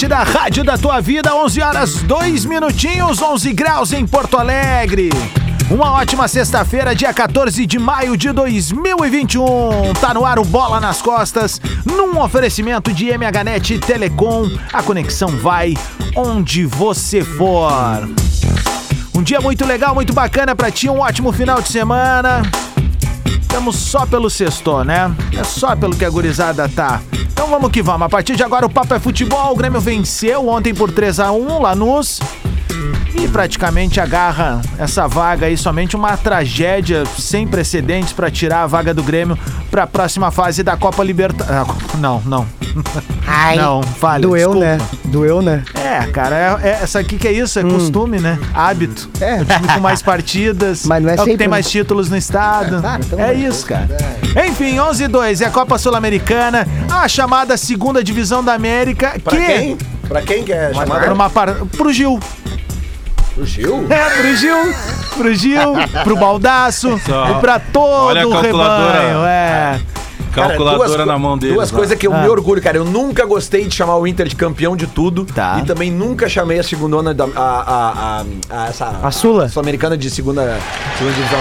Atlântida, Rádio da Tua Vida, 11 horas 2 minutinhos, 11 graus em Porto Alegre. Uma ótima sexta-feira, dia 14 de maio de 2021. Tá no ar o Bola nas Costas, num oferecimento de MHNet Telecom. A conexão vai onde você for. Um dia muito legal, muito bacana pra ti, um ótimo final de semana. Estamos só pelo sexto, né? É só pelo que a gurizada tá. Então vamos que vamos. A partir de agora o papo é futebol. O Grêmio venceu ontem por 3 a 1 Lanús. E praticamente agarra essa vaga aí somente uma tragédia sem precedentes para tirar a vaga do Grêmio para a próxima fase da Copa Libertadores. Não, não. Ai, Não, fale. doeu, desculpa. né? Doeu, né? É, cara, é, é- essa aqui que é isso, é costume, né? Hábito. É. O time com mais partidas. Mas não é o que sempre, tem né? mais títulos no estado. É, claro, então é isso, cara. Enfim, 11 e 2 é a Copa Sul-Americana, a chamada segunda divisão da América. Pra que quem? Pra quem que é Pra chamada? uma par... Pro Gil. Pro Gil? É, pro Gil, pro Gil, pro Baldaço Só. e pra todo Olha a o rebanho. É. Cara, Calculadora duas na mão dele. Duas coisas que eu Ah. me orgulho, cara. Eu nunca gostei de chamar o Inter de campeão de tudo. Tá. E também nunca chamei a segundona da. A, a, a, a, essa, A Sula? Sul-Americana de segunda, segunda divisão.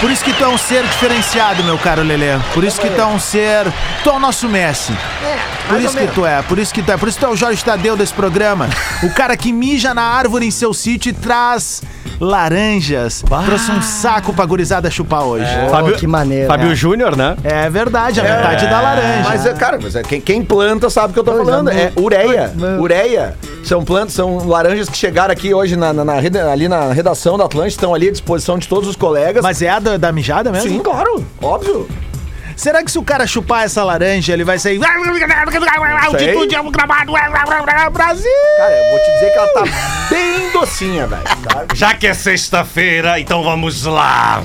Por isso que tu é um ser diferenciado, meu caro Lelê. Por isso que tu é um ser. Tu é o nosso Messi. Por isso que tu é, por isso que tu é. Por isso que tu é o Jorge Tadeu desse programa. O cara que mija na árvore em seu sítio e traz laranjas. Trouxe um saco pra gurizada chupar hoje. É, Fábio, que maneiro. Fábio Júnior, né? verdade, a metade da laranja. Mas, é, cara, mas é, quem, quem planta sabe o que eu tô Coisa falando. É ureia. Ureia. São plantas, são laranjas que chegaram aqui hoje na, na- na ali na redação da Atlântica, estão ali à disposição de todos os colegas. Mas é a da, da mijada mesmo? Sim, claro, óbvio. Será que se o cara chupar essa laranja, ele vai sair. Altitude é um gramado. Brasil! Cara, eu vou te dizer que ela tá bem docinha, velho. tá? Já que é sexta-feira, então vamos lá.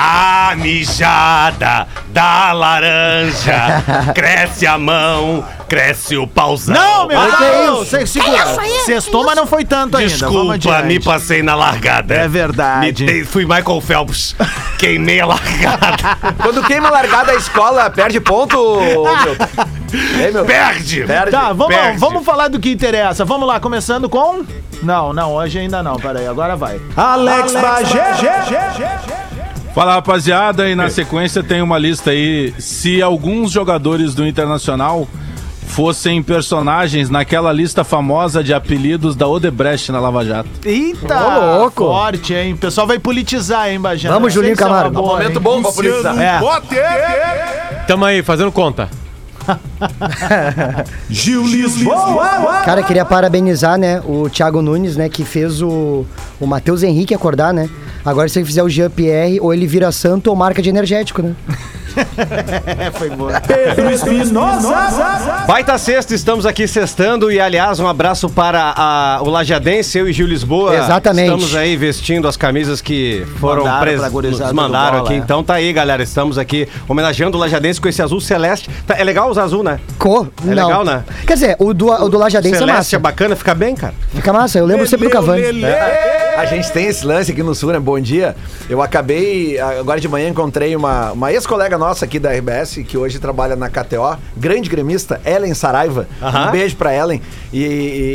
A mijada da laranja. Cresce a mão, cresce o pauzão. Não, meu Deus! isso? Você segura. Sextou, mas não foi tanto ainda. Vamos Desculpa, me passei na largada. É verdade. Me dei- fui Michael Phelps. Queimei a largada. Quando queima a largada a escola, perde ponto, meu. Ei, meu. Perde! Perde. Tá, vamos, Perde. vamos falar do que interessa. Vamos lá, começando com. Não, não, hoje ainda não. Peraí, agora vai. Alex, Bagé. Fala rapaziada, e na sequência tem uma lista aí. Se alguns jogadores do Internacional fossem personagens naquela lista famosa de apelidos da Odebrecht na Lava Jato. Eita! Ô, louco. Forte, hein? O pessoal vai politizar, hein, Bagé? Vamos, Julinho Camargo. boa, Momento hein? bom pra politizar. É. Tamo aí, fazendo conta. Gil Lisboa. Cara, queria parabenizar, né, o Thiago Nunes, né, que fez o, o Matheus Henrique acordar, né? Agora, se ele fizer o Jean-Pierre, ou ele vira santo ou marca de energético, né? É, foi boa. Pedro Espinosa. Baita sexta, estamos aqui sextando e, aliás, um abraço para a- o Lajadense, eu e Gil Lisboa. Exatamente. Estamos aí vestindo as camisas que foram Mandaram pres... pra gurizada nos mandaram aqui. é. Então tá aí, galera, estamos aqui homenageando o Lajadense com esse azul celeste. Tá- é legal usar azul, né? Co? É não. legal, né? Quer dizer, o do, o do Lajadense é celeste é massa. bacana, fica bem, cara. Fica massa, eu lembro sempre do Cavani. A gente tem esse lance aqui no Sul, né? Bom dia. Eu acabei, agora de manhã, encontrei uma, uma ex-colega nossa aqui da RBS, que hoje trabalha na KTO, grande gremista, Ellen Saraiva. Aham. Um beijo pra Ellen. E,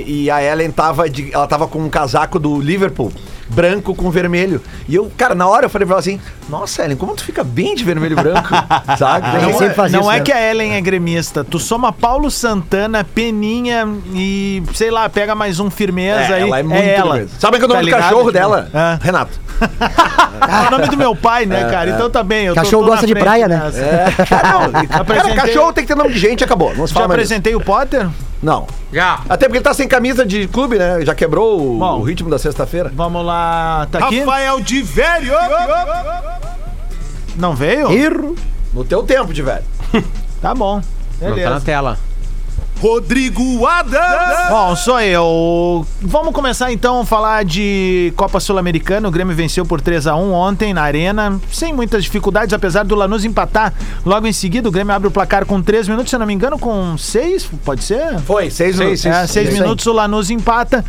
e- e a Ellen tava, de, ela tava com um casaco do Liverpool. Branco com vermelho. E eu, cara, na hora eu falei pra ela assim: Nossa, Ellen, como tu fica bem de vermelho e branco? Sabe? Ele Não, é, não é que a Ellen é gremista. Tu soma Paulo Santana, Peninha e, sei lá, pega mais um firmeza É, aí. ela é muito ela. gremista. Sabe é o Tá nome do ligado? cachorro Tipo, dela? ah. Renato. É o nome do meu pai, né, cara? Então tá bem. Eu tô- Cachorro tô na gosta de praia, né? É. Não, cara, cachorro tem que ter nome de gente, acabou. Não se Já apresentei o Potter? Não. Já. Até porque ele tá sem camisa de clube, né? Já quebrou o, Bom. o ritmo da sexta-feira. Vamos lá. Tá aqui? Rafael de Velho! Não veio? Erro. No teu tempo, de velho. Tá bom. Não tá na Beleza. tela. Rodrigo Adams. Bom, sou eu. Vamos começar então a falar de Copa Sul-Americana. O Grêmio venceu por 3 a 1 ontem na Arena, sem muitas dificuldades, apesar do Lanús empatar logo em seguida. O Grêmio abre o placar com 3 minutos, se eu não me engano, com 6, pode ser? Foi, seis minutos. É, seis Isso aí. minutos o Lanús empata.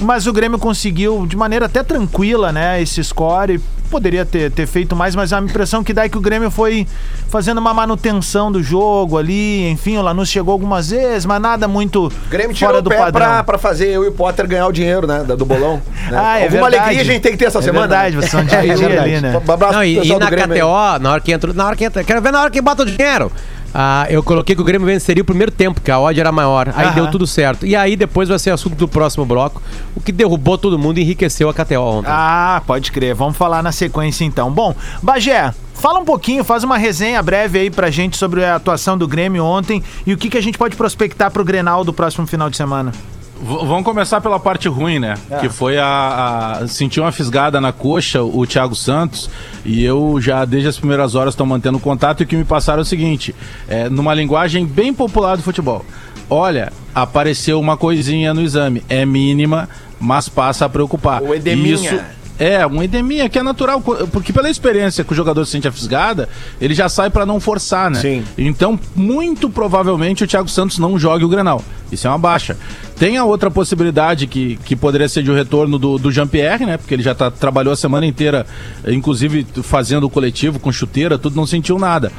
Mas o Grêmio conseguiu, de maneira até tranquila, né, esse score. Poderia ter, ter feito mais, mas a impressão que dá é que o Grêmio foi fazendo uma manutenção do jogo ali. Enfim, o Lanús chegou algumas vezes, mas nada muito O Grêmio tirou fora o do pé padrão. pra, pra fazer eu e o Potter ganhar o dinheiro, né? Do bolão. né? Ah, é Alguma verdade. alegria a gente tem que ter essa É semana. verdade, vocês vão É dividir verdade. ali, né? Um abraço Não, e, e na Grêmio aí. KTO, na hora que entra, na hora que entra, quero ver na hora que bota o dinheiro. Ah, eu coloquei que o Grêmio venceria o primeiro tempo, que a odd era maior. Aí Aham. deu tudo certo. E aí depois vai ser assunto do próximo bloco. O que derrubou todo mundo e enriqueceu a KTO ontem. Ah, pode crer. Vamos falar na sequência então. Bom, Bagé, fala um pouquinho, faz uma resenha breve aí pra gente sobre a atuação do Grêmio ontem e o que, que a gente pode prospectar pro Grenal do próximo final de semana. Vamos começar pela parte ruim, né? Que foi a, a. Sentiu uma fisgada na coxa, o Thiago Santos. E eu já, desde as primeiras horas, estou mantendo contato. E o que me passaram é o seguinte: é, numa linguagem bem popular do futebol. Olha, apareceu uma coisinha no exame. É mínima, mas passa a preocupar. O edeminha. Isso, é, um edeminha que é natural, porque pela experiência que o jogador sente a fisgada, ele já sai pra não forçar, né? Sim. Então, muito provavelmente o Thiago Santos não jogue o Grenal. Isso é uma baixa. Tem a outra possibilidade que, que poderia ser de o retorno do, do Jean-Pierre, né? Porque ele já tá, trabalhou a semana inteira, inclusive fazendo o coletivo com chuteira, tudo, não sentiu nada.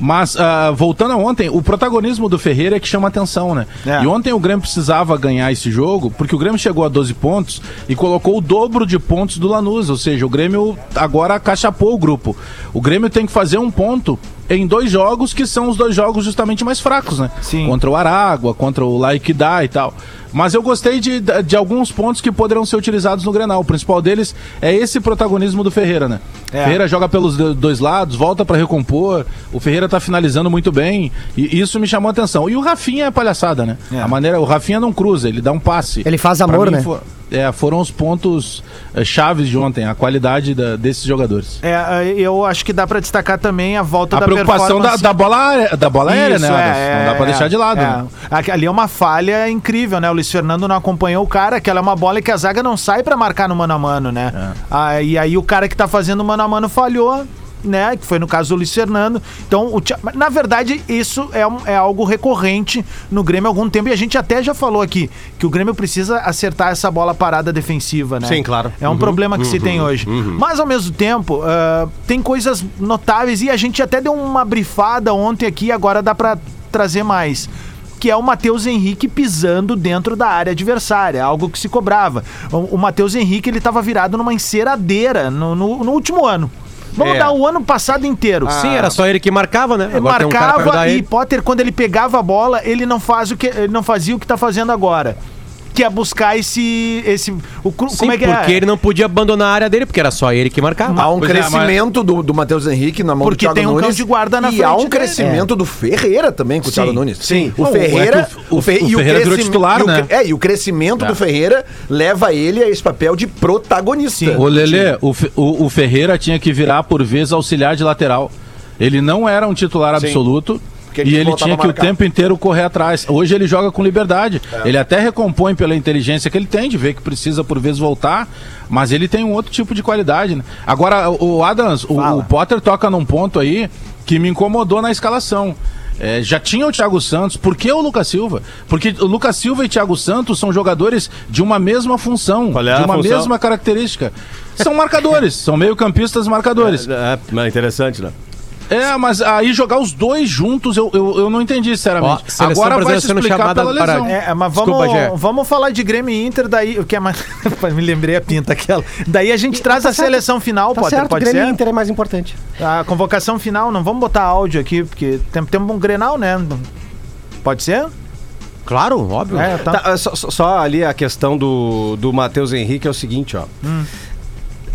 Mas, ah, voltando a ontem, o protagonismo do Ferreira é que chama atenção, né? É. E ontem o Grêmio precisava ganhar esse jogo, porque o Grêmio chegou a 12 pontos e colocou o dobro de pontos do Lanús. Ou seja, o Grêmio agora acachapou o grupo. O Grêmio tem que fazer um ponto em dois jogos que são os dois jogos justamente mais fracos, né? Sim. Contra o Aragua, contra o Laikidá e tal. Mas eu gostei de, de alguns pontos que poderão ser utilizados no Grenal. O principal deles é esse protagonismo do Ferreira, né? É. Ferreira joga pelos do- dois lados, volta pra recompor. O Ferreira tá finalizando muito bem. E isso me chamou a atenção. E o Rafinha é palhaçada, né? É. A maneira, o Rafinha não cruza, ele dá um passe. Ele faz amor, mim, né? fo- é, foram os pontos eh, chaves de ontem, a qualidade da- desses jogadores. É, eu acho que dá pra destacar também a volta A da preocupação da, da bola aérea, da bola aérea Isso, né? é, não dá pra é, deixar de lado. é. né? Ali é uma falha incrível, né? O Luiz Fernando não acompanhou o cara, aquela é uma bola que a zaga não sai pra marcar no mano a mano, né? É. Ah, e aí o cara que tá fazendo mano a mano falhou. Né, que foi no caso do Luiz Fernando. Então, o Thi- mas, na verdade, isso é, um- é algo recorrente no Grêmio há algum tempo. E a gente até já falou aqui que o Grêmio precisa acertar essa bola parada defensiva, né? Sim, claro. É um problema que se tem hoje. Mas, ao mesmo tempo, ah, tem coisas notáveis e a gente até deu uma brifada ontem aqui, agora dá pra trazer mais. Que é o Matheus Henrique pisando dentro da área adversária, algo que se cobrava. O, o Matheus Henrique ele estava virado numa enceradeira no, no- no último ano. Vamos É. dar o ano passado inteiro. Sim, era só ele que marcava, né? Ele Agora tem um cara pra marcava ajudar e ele. Potter, quando ele pegava a bola, ele não faz o que ele não fazia o que tá fazendo agora. Que é buscar esse. esse o, Sim, como é que porque é? ele não podia abandonar a área dele, porque era só ele que marcava. Há um Pois é, crescimento do, do Matheus Henrique na mão Porque do Thiago tem um Nunes. cão de guarda na e frente há um crescimento do Ferreira também com o Thiago Nunes. sim. O Ferreira. é que o- o- Fe- o e Ferreira virou titular, e o né? É, e o crescimento É. do Ferreira leva ele a esse papel de protagonista. Sim. Ô Lelê, o, o, o Ferreira tinha que virar por vez auxiliar de lateral. Ele não era um titular Sim. absoluto. E ele tinha que o tempo inteiro correr atrás. Hoje ele joga com liberdade. Ele até recompõe pela inteligência que ele tem, de ver que precisa por vezes voltar, mas ele tem um outro tipo de qualidade. Né? Agora, o Adams, o, o Potter toca num ponto aí que me incomodou na escalação. É, já tinha o Thiago Santos, por que o Lucas Silva? Porque o Lucas Silva e Thiago Santos são jogadores de uma mesma função, é de a uma função? mesma característica. São marcadores, são meio-campistas marcadores. É, é interessante, né? É, mas aí jogar os dois juntos eu, eu, eu não entendi, Ó, sinceramente. seleção Agora vai se sendo explicar chamada pela para- lesão. É, mas Desculpa, Gé. vamos, vamos falar de Grêmio e Inter, daí. O que é mais. Me lembrei a pinta aquela. Daí a gente traz tá a certo. seleção final, Tá Potter, certo, pode Grêmio e ser? Inter é mais importante. A convocação final, não vamos botar áudio aqui, porque tem- temos um Grenal, né? Pode ser? Claro, óbvio. É, tá. Tá, só, só- ali a questão do, do Matheus Henrique é o seguinte, ó.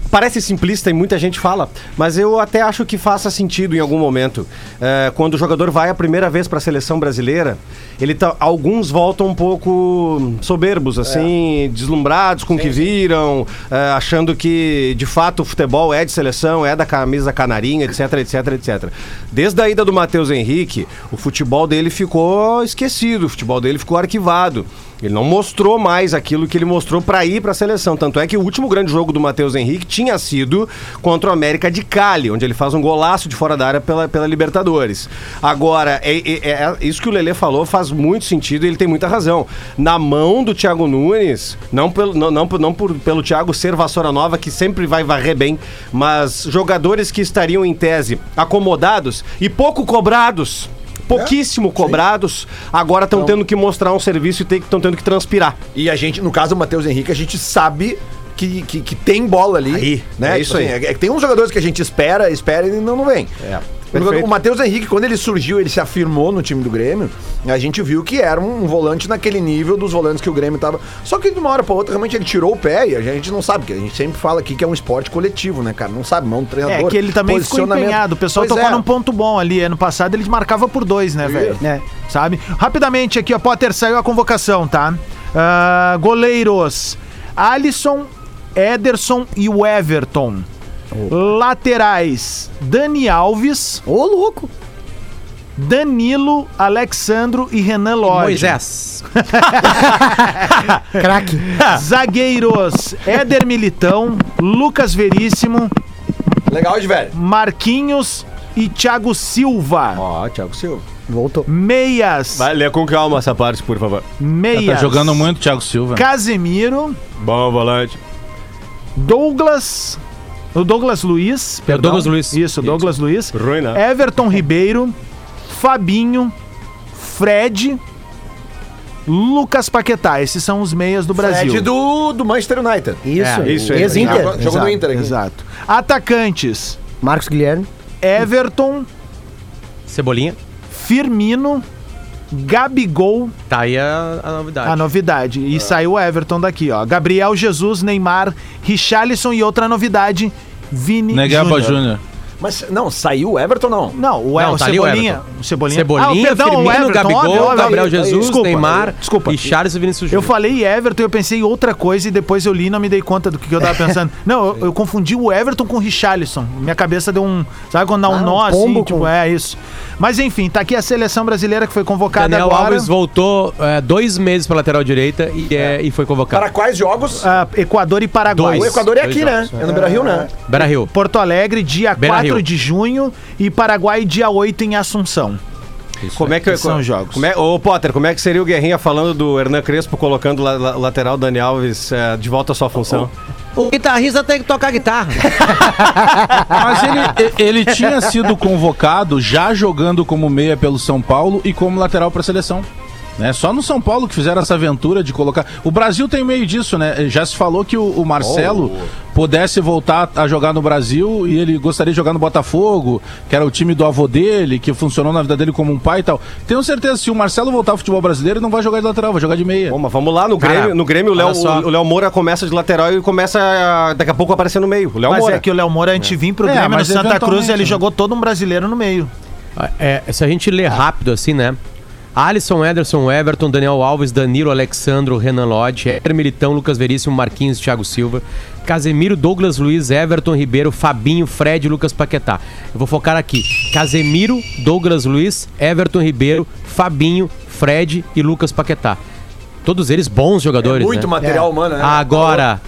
Parece simplista e muita gente fala, mas eu até acho que faça sentido em algum momento. É, quando o jogador vai a primeira vez para a seleção brasileira, ele tá, alguns voltam um pouco soberbos, assim, deslumbrados com o que viram, é, achando que de fato o futebol é de seleção, é da camisa canarinha, etc, etc, etc. Desde a ida do Matheus Henrique, o futebol dele ficou esquecido, o futebol dele ficou arquivado. Ele não mostrou mais aquilo que ele mostrou para ir para a seleção. Tanto é que o último grande jogo do Matheus Henrique tinha sido contra o América de Cali, onde ele faz um golaço de fora da área pela, pela Libertadores. Agora, é, é- é- isso que o Lelê falou faz muito sentido e ele tem muita razão. Na mão do Thiago Nunes, não, pelo, não, não, não por, pelo Thiago ser vassoura nova, que sempre vai varrer bem, mas jogadores que estariam em tese acomodados e pouco cobrados. Pouquíssimo cobrados, agora estão tendo que mostrar um serviço e estão tendo que transpirar. E a gente, no caso do Matheus Henrique, a gente sabe que, que, que tem bola ali. Aí, né? é isso Tipo aí. é que tem uns jogadores que a gente espera, espera e não, não vem. É, perfeito. O Matheus Henrique, quando ele surgiu, ele se afirmou no time do Grêmio, a gente viu que era um volante naquele nível dos volantes que o Grêmio tava. Só que de uma hora pra outra, realmente ele tirou o pé e a gente não sabe, porque a gente sempre fala aqui que é um esporte coletivo, né, cara? Não sabe, mão do treinador. É que ele também ficou empenhado. O pessoal Pois tocou é. num ponto bom ali. Ano passado ele marcava por dois, né, velho? É. Sabe? Rapidamente aqui, ó. Potter saiu a convocação, tá? Ah, goleiros: Alisson, Ederson e o Everton. Laterais: Dani Alves, Ô, louco. Danilo, Alexandro e Renan Lodge. Moisés. Craque. Zagueiros: Éder Militão, Lucas Veríssimo, Legal de velho. Marquinhos e Thiago Silva. Ó, Thiago Silva. Voltou. Meias. Vai, lê com calma essa parte, por favor. Meias. Tá jogando muito, Thiago Silva. Casemiro, Bom volante. Douglas. O Douglas Luiz. perdão. Douglas Luiz. Isso, Douglas Luiz. Ruim, né? Everton Ribeiro. Fabinho. Fred. Lucas Paquetá. Esses são os meias do Brasil. Fred do, do Manchester United. Isso. É, isso. Ex-Inter. Jogou- jogou no Inter aqui. Exato. Atacantes. Marcos Guilherme. Everton. Cebolinha. Firmino. Gabigol. Tá aí a, a novidade. A novidade. É. E saiu o Everton daqui, ó. Gabriel Jesus, Neymar, Richarlison e outra novidade, Vini Negaba Júnior. Mas, não, saiu o Everton, não. Não, o, Não, o tá o Cebolinha. Everton. O Cebolinha. Cebolinha, Ah, perdão, o Firmino, Everton, Gabigol, óbvio, óbvio. Gabriel Jesus, Desculpa, Neymar Desculpa. e Charles e Vinícius Eu Júnior. falei Everton e eu pensei em outra coisa e depois eu li e não me dei conta do que, eu tava pensando. não, eu, eu confundi o Everton com o Richarlison. Minha cabeça deu um. Sabe quando dá um Ah, um nó assim? pombo Tipo, com- é isso. Mas enfim, tá aqui a seleção brasileira que foi convocada Daniel agora. Alves voltou é, dois meses pra lateral direita e, é, e foi convocado. Para quais jogos? ah, Equador e Paraguai. o Equador é dois aqui, né? jogos. É no Beira-Rio, né? Beira Rio. Porto Alegre, dia Beira 4 Rio. de junho e Paraguai, dia 8 em Assunção. Como é que Esses são os jogos. Como é, ô, Potter, como é que seria o Guerrinha falando do Hernan Crespo colocando la, la- lateral Dani Alves eh, de volta à sua função? O guitarrista tem que tocar guitarra. Mas ele, ele tinha sido convocado já jogando como meia pelo São Paulo e como lateral para a seleção. Né? Só no São Paulo que fizeram essa aventura de colocar. O Brasil tem meio disso, né? Já se falou que o, o Marcelo pudesse voltar a jogar no Brasil e ele gostaria de jogar no Botafogo, que era o time do avô dele, que funcionou na vida dele como um pai e tal. Tenho certeza, se o Marcelo voltar ao futebol brasileiro, ele não vai jogar de lateral, vai jogar de meia. Bom, mas vamos lá, no Cara, Grêmio, no Grêmio o Léo o Léo Moura começa de lateral e começa a, daqui a pouco a aparecer no meio. O Léo Mas Moura. é que o Léo Moura, antes de vir pro É, Grêmio no mas Santa Cruz, eventualmente, ele né? jogou todo um brasileiro no meio. É, se a gente ler rápido assim, né? Alisson, Ederson, Everton, Daniel Alves, Danilo, Alexandro, Renan Lodge, Éder Militão, Lucas Veríssimo, Marquinhos, Thiago Silva, Casemiro, Douglas Luiz, Everton Ribeiro, Fabinho, Fred e Lucas Paquetá. Eu vou focar aqui. Casemiro, Douglas Luiz, Everton Ribeiro, Fabinho, Fred e Lucas Paquetá. Todos eles bons jogadores, Muito né? material humano, né? Agora,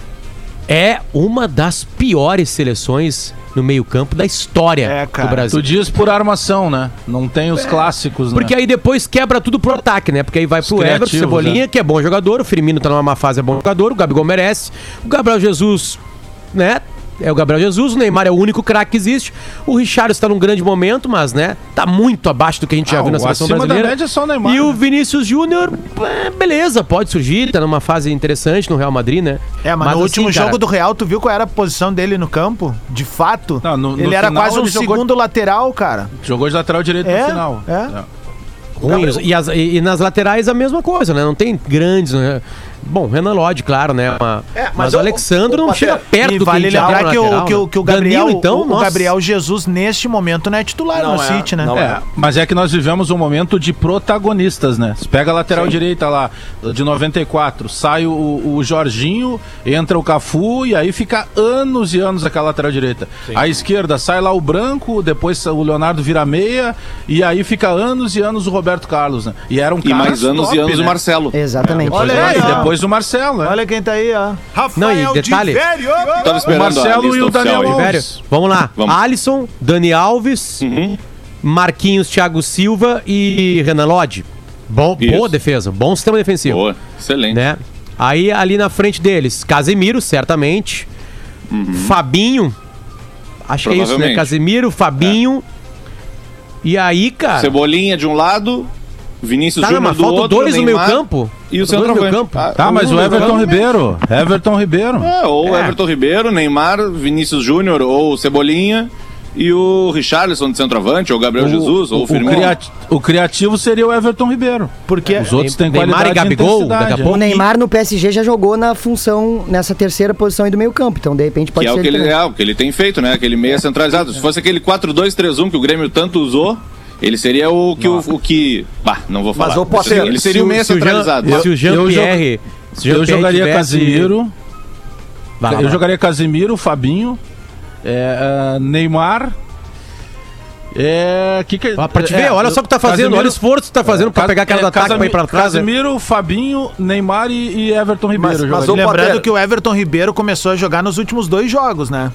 é uma das piores seleções no meio-campo da história É, cara. do Brasil. Tu diz por armação, né? Não tem os clássicos, né? Porque aí depois quebra tudo pro ataque, né? Porque aí vai pro Everton, Cebolinha, né? que é bom jogador, o Firmino tá numa má fase, é bom jogador, o Gabigol merece, o Gabriel Jesus, né? É o Gabriel Jesus, o Neymar é o único craque que existe. O Richard está num grande momento, mas, né, tá muito abaixo do que a gente já Ah, viu na o seleção acima da brasileira. média é só o Neymar, E o né? Vinícius Júnior, é, beleza, pode surgir, tá numa fase interessante no Real Madrid, né? É, mas, no assim, último cara, jogo do Real, tu viu qual era a posição dele no campo? De fato? Não, no- no ele era final quase um segundo lateral, cara. Jogou de lateral direito É, no final. é. ruim. E, as- e- e nas laterais a mesma coisa, né? Não tem grandes. Né? Bom, Renan Lodge, claro, né? Uma- É, mas mas, o- Alexandre não chega perto E do vale que lembrar que, o, que, o, né? que o Gabriel, Danilo, então, o, nossa. Gabriel Jesus, neste momento, não é titular Não no é, City, né? não É, mas é que nós vivemos um momento de protagonistas, né? Você pega a lateral direita lá, de 94, sai o, o Jorginho, entra o Cafu e aí fica anos e anos aquela lateral direita. À esquerda sai lá o Branco, depois o Leonardo vira meia e aí fica anos e anos o Roberto Carlos, né? E era um E mais anos e anos o Marcelo. Exatamente. Olha É, aí, e ó. Depois o Marcelo, né? Olha quem tá aí, ó. Não, e detalhe, Tava O esperando a Marcelo e o Daniel. Alves. Vamos lá. Vamos. Alisson, Dani Alves, Uhum. Marquinhos, Thiago Silva e Renan Lodge. Bom, Isso. boa defesa, bom sistema defensivo. Boa, excelente. Né? Aí ali na frente deles, Casemiro, certamente. Fabinho. Acho que é isso, né? Casemiro, Fabinho. E aí, cara. Cebolinha de um lado, Vinícius Tá, Júnior mas do faltam outro, dois no meio campo. E o centroavante. meio campo. Ah, Tá, mas o Everton campo. Ribeiro. Everton Ribeiro. É, ou É. Everton Ribeiro, Neymar, Vinícius Júnior, ou Cebolinha, e o Richarlison de centroavante, ou Gabriel Jesus, ou o o, Firmino. criati- o criativo seria o Everton Ribeiro. Porque Os outros têm Neymar qualidade e Gabigol, daqui a é. pouco. O Neymar no PSG já jogou na função, nessa terceira posição aí do meio campo. Então, de repente, pode Que é ser o que, ele, é, o que ele tem feito, né? Aquele meia centralizado. Se fosse aquele 4-2-3-1 que o Grêmio tanto usou, ele seria o que. O, o que bah, não vou falar. Mas, ô, Potter, ele seria o o Jean- centralizado. Se o Jean-Pierre. o Eu Jean-Pierre jogaria tivesse- Casimiro. Vai eu jogaria Casimiro, Fabinho, é, ah, Neymar. É, que que, Ó, Pra te é, ver, olha só o que tá fazendo, Casemiro- olha o esforço que tá fazendo pra Cas- pegar aquela é, do ataque pra Casami- ir pra trás. Casemiro, Fabinho, Neymar e, e Everton Ribeiro. Mas- eu mas jogaria. o- lembrando Potter- que o Everton Ribeiro começou a jogar nos últimos dois jogos, né?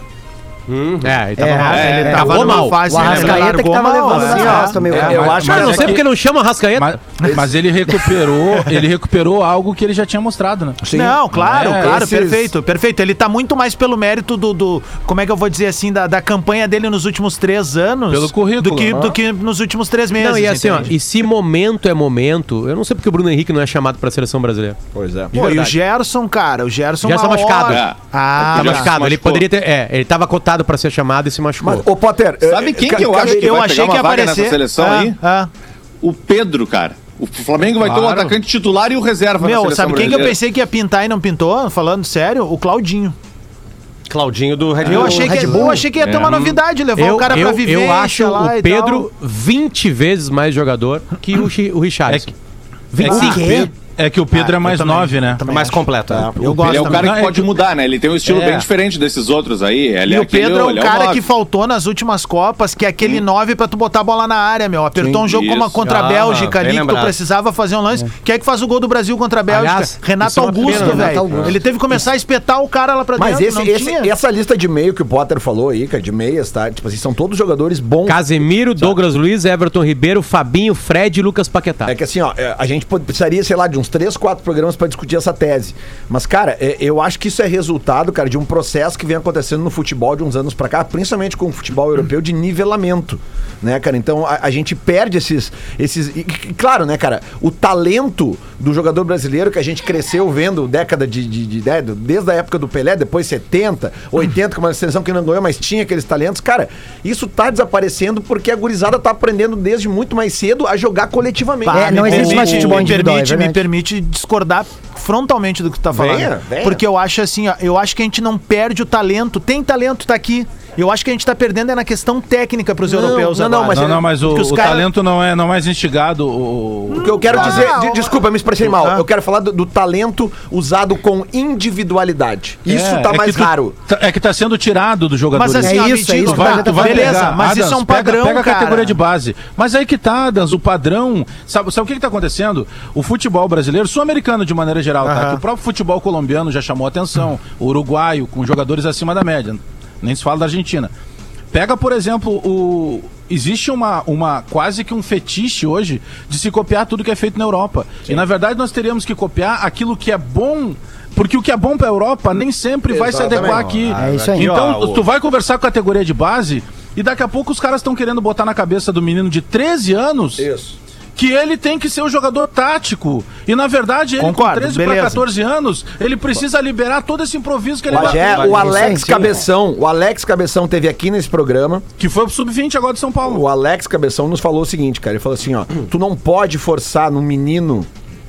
É, ele tava É, mal. ele É, tava largou numa mal. fase O né, Arrascaeta que tava mal, levando é. costas, meu É, cara. eu acho Mas não sei porque não chama Rascaeta. Mas, mas ele recuperou, ele recuperou algo que ele já tinha mostrado, né? Não, claro, É, claro, esses- perfeito, perfeito. Ele tá muito mais pelo mérito do, do- como é que eu vou dizer assim, da, da campanha dele nos últimos três anos. Pelo currículo, Do que, do que nos últimos três meses. Não, e assim, ó, entende? e se momento é momento, eu não sei porque o Bruno Henrique não é chamado pra seleção brasileira. Pois é. Pô, e o Gerson, cara, o Gerson... Gerson machucado. É. Ah, tá machucado, ele poderia ter. É, ele tava cotado pra ser chamado e se machucou. Mas, ô, Potter... Sabe eh, quem que eu acho que eu vai achei que ia uma aparecer. nessa seleção Ah, aí? ah. O Pedro, cara. O Flamengo vai ter um Claro. atacante titular e o reserva Meu, sabe quem que eu pensei que ia pintar e não pintou? Falando sério, o Claudinho. Claudinho do Red Eu Bull. achei, que, Bull. eu achei que ia ter uma É. novidade, levar eu, o cara eu, pra viver. eu acho o Pedro 20 vezes mais jogador que o, o Richardson. É 25. O quê? É que o Pedro Ah, é mais também. nove, né? É mais completo. é. Eu gosto Ele é o também. cara que é pode mudar, né? Ele tem um estilo É. bem diferente desses outros aí. Ele E é o aquele- Pedro é ele o cara nove. que faltou nas últimas Copas, que é aquele 9 pra tu botar a bola na área, meu. Apertou Sim, um jogo como a contra a Ah, Bélgica ali, que tu precisava fazer um lance. Quem é que faz o gol do Brasil contra a Bélgica? Aliás, Renato é Augusto, né? Velho. Ele teve que começar a espetar o cara lá pra Mas dentro, esse, não esse- tinha. essa lista de meio que o Potter falou aí, cara, de meias, tá? Tipo assim, são todos jogadores bons. Casemiro, Douglas Luiz, Everton Ribeiro, Fabinho, Fred e Lucas Paquetá. É que assim, ó, é, a gente precisaria, sei lá, de uns três, quatro programas pra discutir essa tese. Mas, cara, é, eu acho que isso é resultado, cara, de um processo que vem acontecendo no futebol de uns anos pra cá, principalmente com o futebol europeu, de nivelamento, né, cara? Então a, a gente perde esses. esses e, e, claro, né, cara, o talento do jogador brasileiro que a gente cresceu vendo década de. de, de- né, do- desde a época do Pelé, depois 70, 80, com uma seleção que não ganhou, mas tinha aqueles talentos. Cara, isso tá desaparecendo porque a gurizada tá aprendendo desde muito mais cedo a jogar coletivamente. É, não me existe mais permite- futebol me individual, é permite, me verdade. Permite discordar frontalmente do que tu tá falando. Venha, venha. Porque eu acho assim, ó, eu acho que a gente não perde o talento. Tem talento, tá aqui. Eu acho que a gente tá perdendo é na questão técnica pros Não, europeus não, não, agora. mas Não, não, mas o, o cara- talento não é, não é mais instigado. O, O que eu quero Ah, dizer, não. de- desculpa, eu me expressei mal. Ah. Eu quero falar do, do talento usado com individualidade. Isso É, tá é mais que tu- raro. tá- é que tá sendo tirado do jogador. Mas assim, É isso, é isso vai, tu vai beleza, pegar, mas Adams, isso é um pega- padrão, Pega, a cara. categoria de base. Mas aí que tá, Adams, o padrão... Sabe, sabe o que que tá acontecendo? O futebol brasileiro, sul-americano de maneira geral, tá? Aham. Que o próprio futebol colombiano já chamou atenção. O uruguaio, com jogadores acima da média. Nem se fala da Argentina. Pega, por exemplo, o... Existe uma, uma quase que um fetiche hoje de se copiar tudo que é feito na Europa. E na verdade nós teríamos que copiar aquilo que é bom, porque o que é bom para a Europa nem sempre vai se Exatamente. adequar aqui. É isso aí. Então, tu vai conversar com a categoria de base e daqui a pouco os caras estão querendo botar na cabeça do menino de 13 anos Isso. Que ele tem que ser o jogador tático. E na verdade, ele Concordo, com 13 para beleza. 14 anos, ele precisa liberar todo esse improviso que ele vai o Alex. Cabeção, o Alex Cabeção teve aqui nesse programa. que foi pro sub-20 agora de São Paulo. O Alex Cabeção nos falou o seguinte, cara. Ele falou assim, ó, tu não pode forçar no menino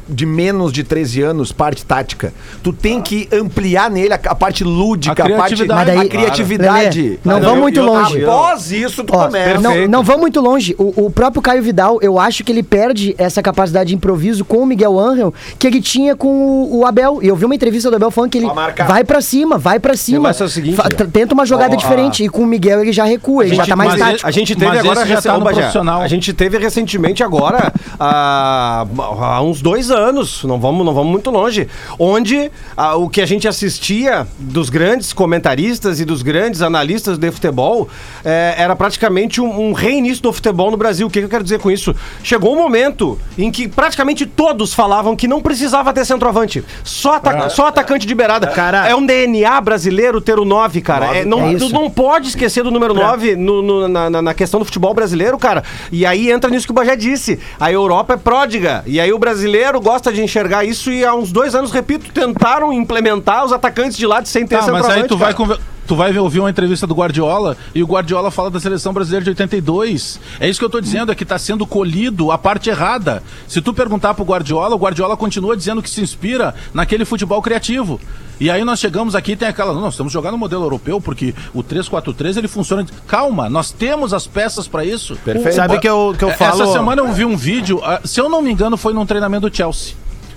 de menos de 13 anos, parte tática. Tu tem que ampliar nele a, a parte lúdica, A a, parte daí- a criatividade. Lelê, não Tá? vamos muito outra- longe. Após isso, tu Ó, começa. não, não vamos muito longe. O, o próprio Caio Vidal, eu acho que ele perde essa capacidade de improviso com o Miguel Angel que ele tinha com o, o Abel. E eu vi uma entrevista do Abel falando que ele vai pra cima, vai pra cima. é o seguinte, tenta uma jogada Ó, diferente. E com o Miguel ele já recua, ele já tá mais tático. A gente teve Mas agora já tá profissional. A gente teve recentemente agora há, há uns dois anos, não vamos, não vamos muito longe, onde ah, o que a gente assistia dos grandes comentaristas e dos grandes analistas de futebol eh, era praticamente um, um reinício do futebol no Brasil. O que, que eu quero dizer com isso? Chegou um momento em que praticamente todos falavam que não precisava ter centroavante, só, ata- só atacante de beirada. Cara- é um DNA brasileiro ter o 9, cara. É, não, É tu não pode esquecer do número 9 no- no- na, na- na questão do futebol brasileiro, cara. E aí entra nisso que o Bajé disse. A Europa é pródiga. E aí o brasileiro gosta de enxergar isso e há uns dois anos, repito, tentaram implementar os atacantes de lado sem ter Tá, mas centroavante, aí tu vai, cara. conver- tu vai ouvir uma entrevista do Guardiola e o Guardiola fala da seleção brasileira de 82. É isso que eu tô dizendo, é que tá sendo colhido a parte errada. Se tu perguntar pro Guardiola, o Guardiola continua dizendo que se inspira naquele futebol criativo. E aí nós chegamos aqui e tem aquela, não, nós estamos jogando no modelo europeu porque o 3-4-3 ele funciona. Calma, nós temos as peças para isso. Perfeito. Sabe que eu, que eu É, falo... Essa semana eu vi um vídeo, ah, se eu não me engano, foi num treinamento do Chelsea.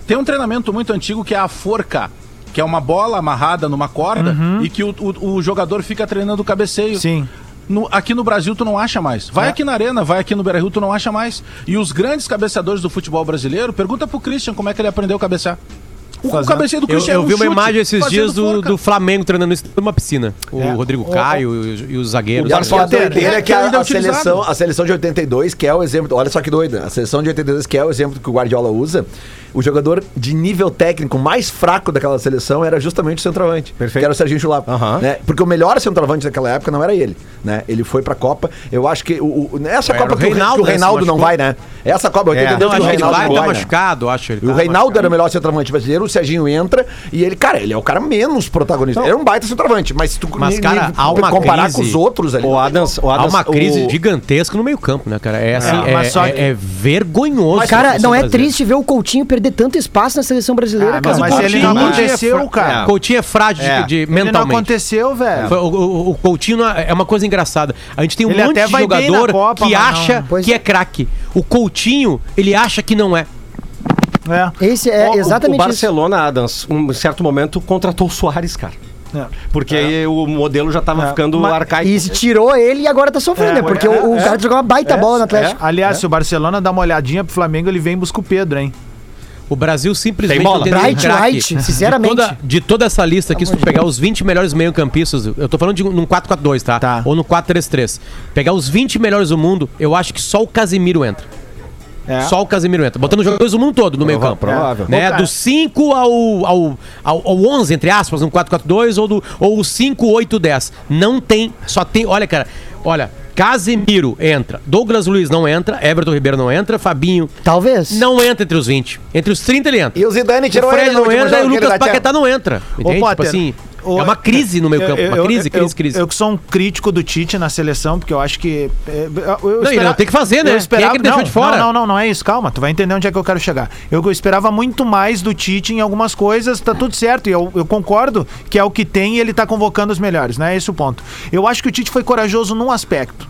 Tem um treinamento muito antigo que é a forca, que é uma bola amarrada numa corda e que o, o- o jogador fica treinando o cabeceio. Sim. No- aqui no Brasil tu não acha mais. Vai aqui na Arena, vai aqui no Beira-Rio, tu não acha mais. E os grandes cabeceadores do futebol brasileiro, pergunta pro Christian como é que ele aprendeu a cabecear. O, o cabeceio do Eu, Christian eu é um vi uma imagem esses dias do, forca. do Flamengo treinando isso numa piscina. O É. Rodrigo O- Caio e, os- e os zagueiros. E a Barcelona- foda doideira é que a, é a seleção, a seleção de 82, que é o exemplo. Olha só que doida. A seleção de 82, que é o exemplo que o Guardiola usa. O jogador de nível técnico mais fraco daquela seleção era justamente o centroavante. Perfeito. Que era o Serginho Chulapa. Aham. Né? Porque o melhor centroavante daquela época não era ele. Né? Ele foi pra Copa. Eu acho que. O, o- essa Era Copa o que Reinaldo, que o né, Reinaldo não vai, né? Essa Copa, 82, Não, acho o que ele vai, não tá né? machucado, acho. Ele O tá Reinaldo machucado. era o melhor centroavante brasileiro, o Serginho entra e ele, cara, ele é o cara menos protagonista. ele era um baita centroavante, mas se tu Mas, cara, há uma comparar crise- com os outros ali. O Adams, o Há Adams, uma crise o- gigantesca no meio-campo, né, cara? É assim, É, é, é- é vergonhoso. Cara, não é triste ver o Coutinho perder tanto espaço na seleção brasileira, Ah, cara. mas, o ele não aconteceu, é cara. O Coutinho é frágil de- É. de, Ele não mentalmente. aconteceu, velho. O, o- o Coutinho não é é uma coisa engraçada. A gente tem um Ele monte até de jogador Copa, que mas acha não- que é. é craque. O Coutinho, ele acha que não é. É. Esse é o- exatamente o isso. Barcelona, Adams, um certo momento contratou o Soares, cara. É. Porque aí o modelo já tava É. ficando Mas- arcaico. E tirou ele e agora tá sofrendo, É, né? Porque é, o, o é. cara jogou uma baita É, bola no Atlético. Aliás, se o Barcelona dá uma olhadinha pro Flamengo, ele vem e busca o Pedro, hein? O Brasil simplesmente Tem bola. não tem Bright craque. White, sinceramente. De toda, de toda essa lista aqui, se tu pegar os 20 melhores meio-campistas, eu tô falando de um- num 4-4-2, tá? Tá. Ou no 4-3-3. Pegar os 20 melhores do mundo, eu acho que só o Casemiro entra. É. Só o Casemiro entra. Botando jogadores do mundo todo no meio-campo. provável. Né? Do 5 ao, ao, ao, ao 11, entre aspas, no 4-4-2, ou, do, ou o 5, 8, 10. Não tem. Só tem. Olha, cara. Olha. Casemiro entra. Douglas Luiz não entra. Everton Ribeiro não entra. Fabinho Talvez. não entra entre os 20. Entre os 30 ele entra. E o Zidane tirou o Fred ele não entra e o Lucas Paquetá não entra. Entende? tipo Potter, assim, o- é uma crise no meio campo. Eu- Uma eu- crise, eu- crise, crise. Eu que sou um crítico do Tite na seleção, porque eu acho que. é, eu- Não, ele não tem que fazer, né? eu esperava- Quem é que ele não, de fora? Não, não, não, não é isso. Calma, tu vai entender onde é que eu quero chegar. Eu, eu esperava muito mais do Tite em algumas coisas, tá tudo certo. E eu, eu concordo que é o que tem e ele tá convocando os melhores, né? É esse o ponto. Eu acho que o Tite foi corajoso num aspecto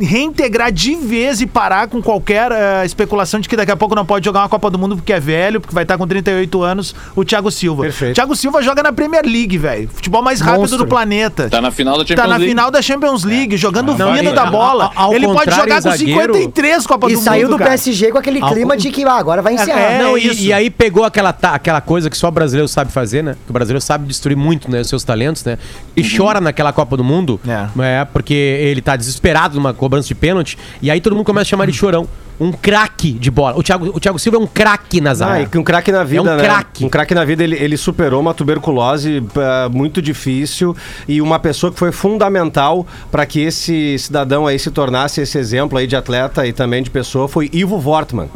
reintegrar de vez e parar com qualquer eh, especulação de que daqui a pouco não pode jogar uma Copa do Mundo porque é velho, porque vai estar com 38 anos, o Thiago Silva. Perfeito. Thiago Silva joga na Premier League, velho. Futebol mais rápido Monstro. do planeta. Tá na final da Champions Tá na League. final da Champions League, jogando Não, fino e- da a- bola. a- ao Ele pode jogar com zagueiro- 53 Copa E do saiu Mundo, do cara. PSG com aquele Ao- clima de que ah, agora vai encerrar. É, não, e- isso. e, aí pegou aquela, ta- aquela coisa que só o brasileiro sabe fazer, né? Que o brasileiro sabe destruir muito, né? Os seus talentos, né? E chora naquela Copa do Mundo, É. é. porque ele tá desesperado numa cobrança de pênalti, e aí todo mundo começa a chamar ele de chorão. Um craque de bola. O Thiago, o Thiago Silva é um craque na Ah, zaga. que um craque na vida, É um né? craque. Um craque na vida, ele, ele superou uma tuberculose eh, muito difícil e uma pessoa que foi fundamental para que esse cidadão aí se tornasse esse exemplo aí de atleta e também de pessoa foi Ivo Wortmann.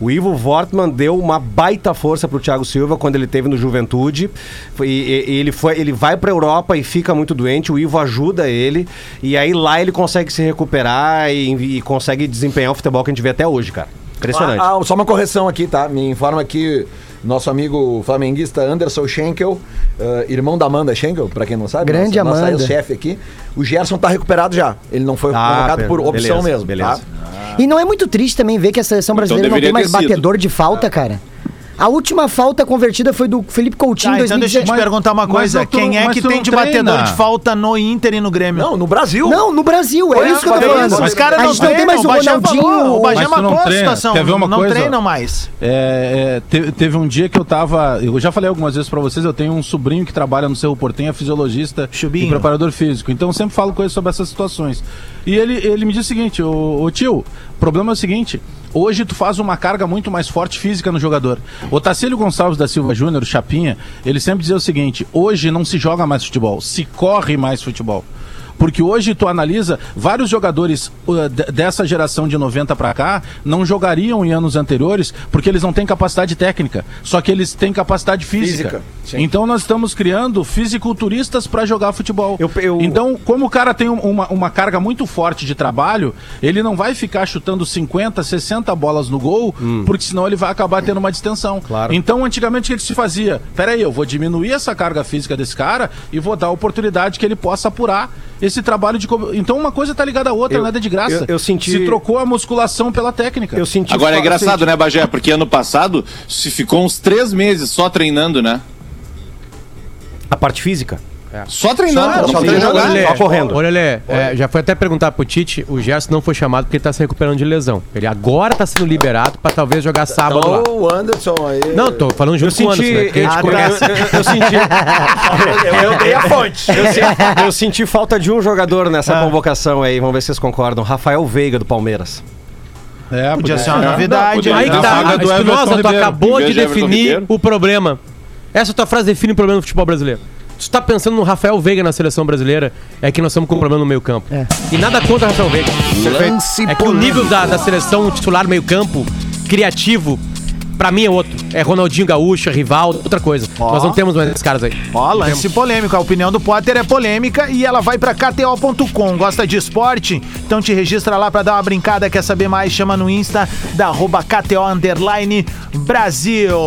O Ivo Wortmann deu uma baita força pro Thiago Silva quando ele teve no Juventude. E, e- ele foi, ele vai pra Europa e fica muito doente. O Ivo ajuda ele e aí lá ele consegue se recuperar e, e consegue desempenhar o futebol que a gente vê até hoje, cara. Impressionante. Ah, ah, só uma correção aqui, tá? Me informa que nosso amigo flamenguista Anderson Schenkel, eh, irmão da Amanda Schenkel, pra quem não sabe. Grande nossa, nossa Amanda. ex-chefe aqui. O Gerson tá recuperado já. Ele não foi Ah, convocado por beleza, opção mesmo, beleza. tá? E não é muito triste também ver que a seleção Então brasileira não tem mais sido. batedor de falta, cara. A última falta convertida foi do Felipe Coutinho em Ah, então deixa eu te 2017. perguntar uma Mas coisa. tu- Quem é que tem de treina. batedor de falta no Inter e no Grêmio? Não, no Brasil. Não, no Brasil, é isso que eu tô falando. Mas os caras a não gente não tem mais o o Ronaldinho. falou, o Bagé matou a treina. situação. Quer ver uma não coisa? treinam mais. É, é, te- teve um dia que eu tava. Eu já falei algumas vezes pra vocês, eu tenho um sobrinho que trabalha no Cerro Portem, é fisiologista Chubinho. e preparador físico. Então eu sempre falo com ele sobre essas situações. E ele, ele me disse o seguinte: ô, ô tio, o problema é o seguinte. Hoje tu faz uma carga muito mais forte física no jogador. O Tacílio Gonçalves da Silva Júnior, Chapinha, ele sempre dizia o seguinte: hoje não se joga mais futebol, se corre mais futebol. Porque hoje tu analisa vários jogadores uh, de- dessa geração de 90 pra cá não jogariam em anos anteriores porque eles não têm capacidade técnica, só que eles têm capacidade física. Física, então nós estamos criando fisiculturistas pra jogar futebol. Eu- eu- Então, como o cara tem um- uma, uma carga muito forte de trabalho, ele não vai ficar chutando 50, 60 bolas no gol, porque senão ele vai acabar tendo uma distensão. Claro. Então, antigamente o que se fazia? Peraí, eu vou diminuir essa carga física desse cara e vou dar a oportunidade que ele possa apurar esse trabalho de. Então, uma coisa tá ligada à outra, Eu- nada é de graça. eu- eu senti- Se trocou a musculação pela técnica. Eu senti Agora é engraçado, né, Bagé? Porque ano passado se ficou uns três meses só treinando, né? A parte física. Só treinando, Só- não só treinando. jogar. Olha, Só correndo. Olha, Lê, é, já foi até perguntar pro Tite, o Gerson não foi chamado porque ele tá se recuperando de lesão. Ele agora tá sendo liberado pra talvez jogar sábado lá. Então o Anderson aí. Não, tô falando Eu junto com o senti. Anderson, né? Que a gente eu, conhece. eu- eu senti. eu, eu dei a fonte. Eu, se- eu senti falta de um jogador nessa convocação aí. Vamos ver se vocês concordam. Rafael Veiga do Palmeiras. É, Podia ser uma é. novidade. podia- Aí que tá, Espinosa, tu acabou de definir o problema. Essa tua frase define o problema do futebol brasileiro. Tu tá pensando no Rafael Veiga na seleção brasileira, é que nós estamos com um problema no meio campo. É. E nada contra o Rafael Veiga. É que o nível da, da seleção titular meio campo, criativo, pra mim é outro. É Ronaldinho Gaúcho, Rivaldo, outra coisa. Nós não temos mais esses caras aí. Ó, lance polêmico. A opinião do Potter é polêmica e ela vai pra KTO.com. Gosta de esporte? Então te registra lá pra dar uma brincada. Quer saber mais? Chama no Insta da arroba KTO Underline Brasil.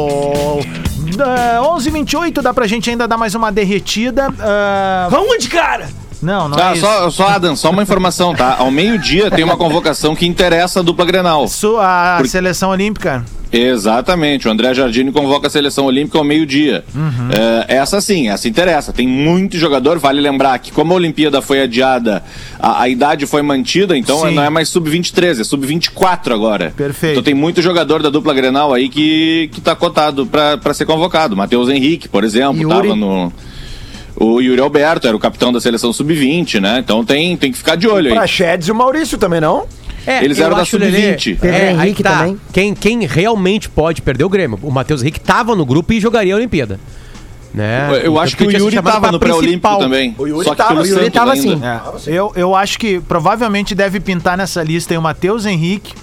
Uh, 11h28, dá pra gente ainda dar mais uma derretida. Uh, Aonde, cara? Não, não Tá, é isso. só, só, Adam, só uma informação, tá? Ao meio-dia tem uma convocação que interessa a dupla Grenal. Su- a seleção olímpica. Exatamente, o André Jardine convoca a seleção olímpica ao meio-dia. É, essa sim, essa interessa. Tem muito jogador, vale lembrar que como a Olimpíada foi adiada, a, a idade foi mantida, então Sim. não é mais sub-23, é sub-24 agora. Perfeito. Então tem muito jogador da dupla Grenal aí que, que tá cotado pra, pra ser convocado. Matheus Henrique, por exemplo, Yuri. tava no... O Yuri Alberto era o capitão da seleção sub-20, né? Então tem, tem que ficar de olho aí. Pra Chedes e o Maurício também, não? É, Eles eu eram da acho, Lelê, sub-20. Pedro é, aí Henrique que tá. também. Quem, quem realmente pode perder o Grêmio? O Matheus Henrique tava no grupo e jogaria a Olimpíada. Né? Eu Então, acho que o Yuri chamado tava pra no pré-olímpico principal. também. O Yuri Só que tava, pelo o Yuri tava assim. É, eu, eu acho que provavelmente deve pintar nessa lista aí o Matheus Henrique.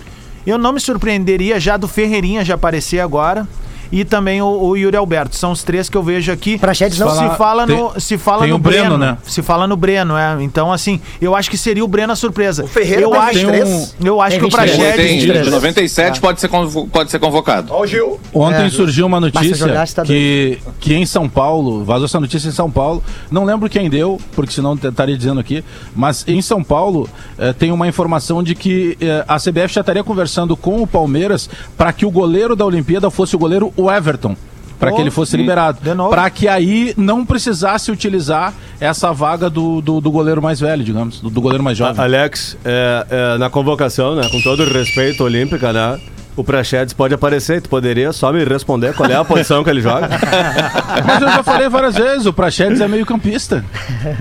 Eu não me surpreenderia já do Ferreirinha já aparecer agora. E também o, o Yuri Alberto. São os três que eu vejo aqui. Praxedes não. Se fala Tem- no, se fala tem no o Breno, né? Se fala no Breno, é. Então, assim, eu acho que seria o Breno a surpresa. O Ferreira eu acho, 23? eu acho Tem que o 23. Praxedes... Tem, de, 23. de 97 pode, ser pode ser convocado. Ó o Gil. Ontem É. surgiu uma notícia tá que, que em São Paulo, vazou essa notícia em São Paulo, não lembro quem deu, porque senão estaria dizendo aqui, mas em São Paulo eh, tem uma informação de que eh, a CBF já estaria conversando com o Palmeiras para que o goleiro da Olimpíada fosse o goleiro o Everton. Para que ele fosse liberado. Para que aí não precisasse utilizar essa vaga do, do, do goleiro mais velho, digamos, do, do goleiro mais jovem. Alex, é, é, na convocação, né, com todo o respeito olímpica, né, o Prachedes pode aparecer e tu poderia só me responder qual é a posição que ele joga? Mas eu já falei várias vezes, o Praxedes é meio campista.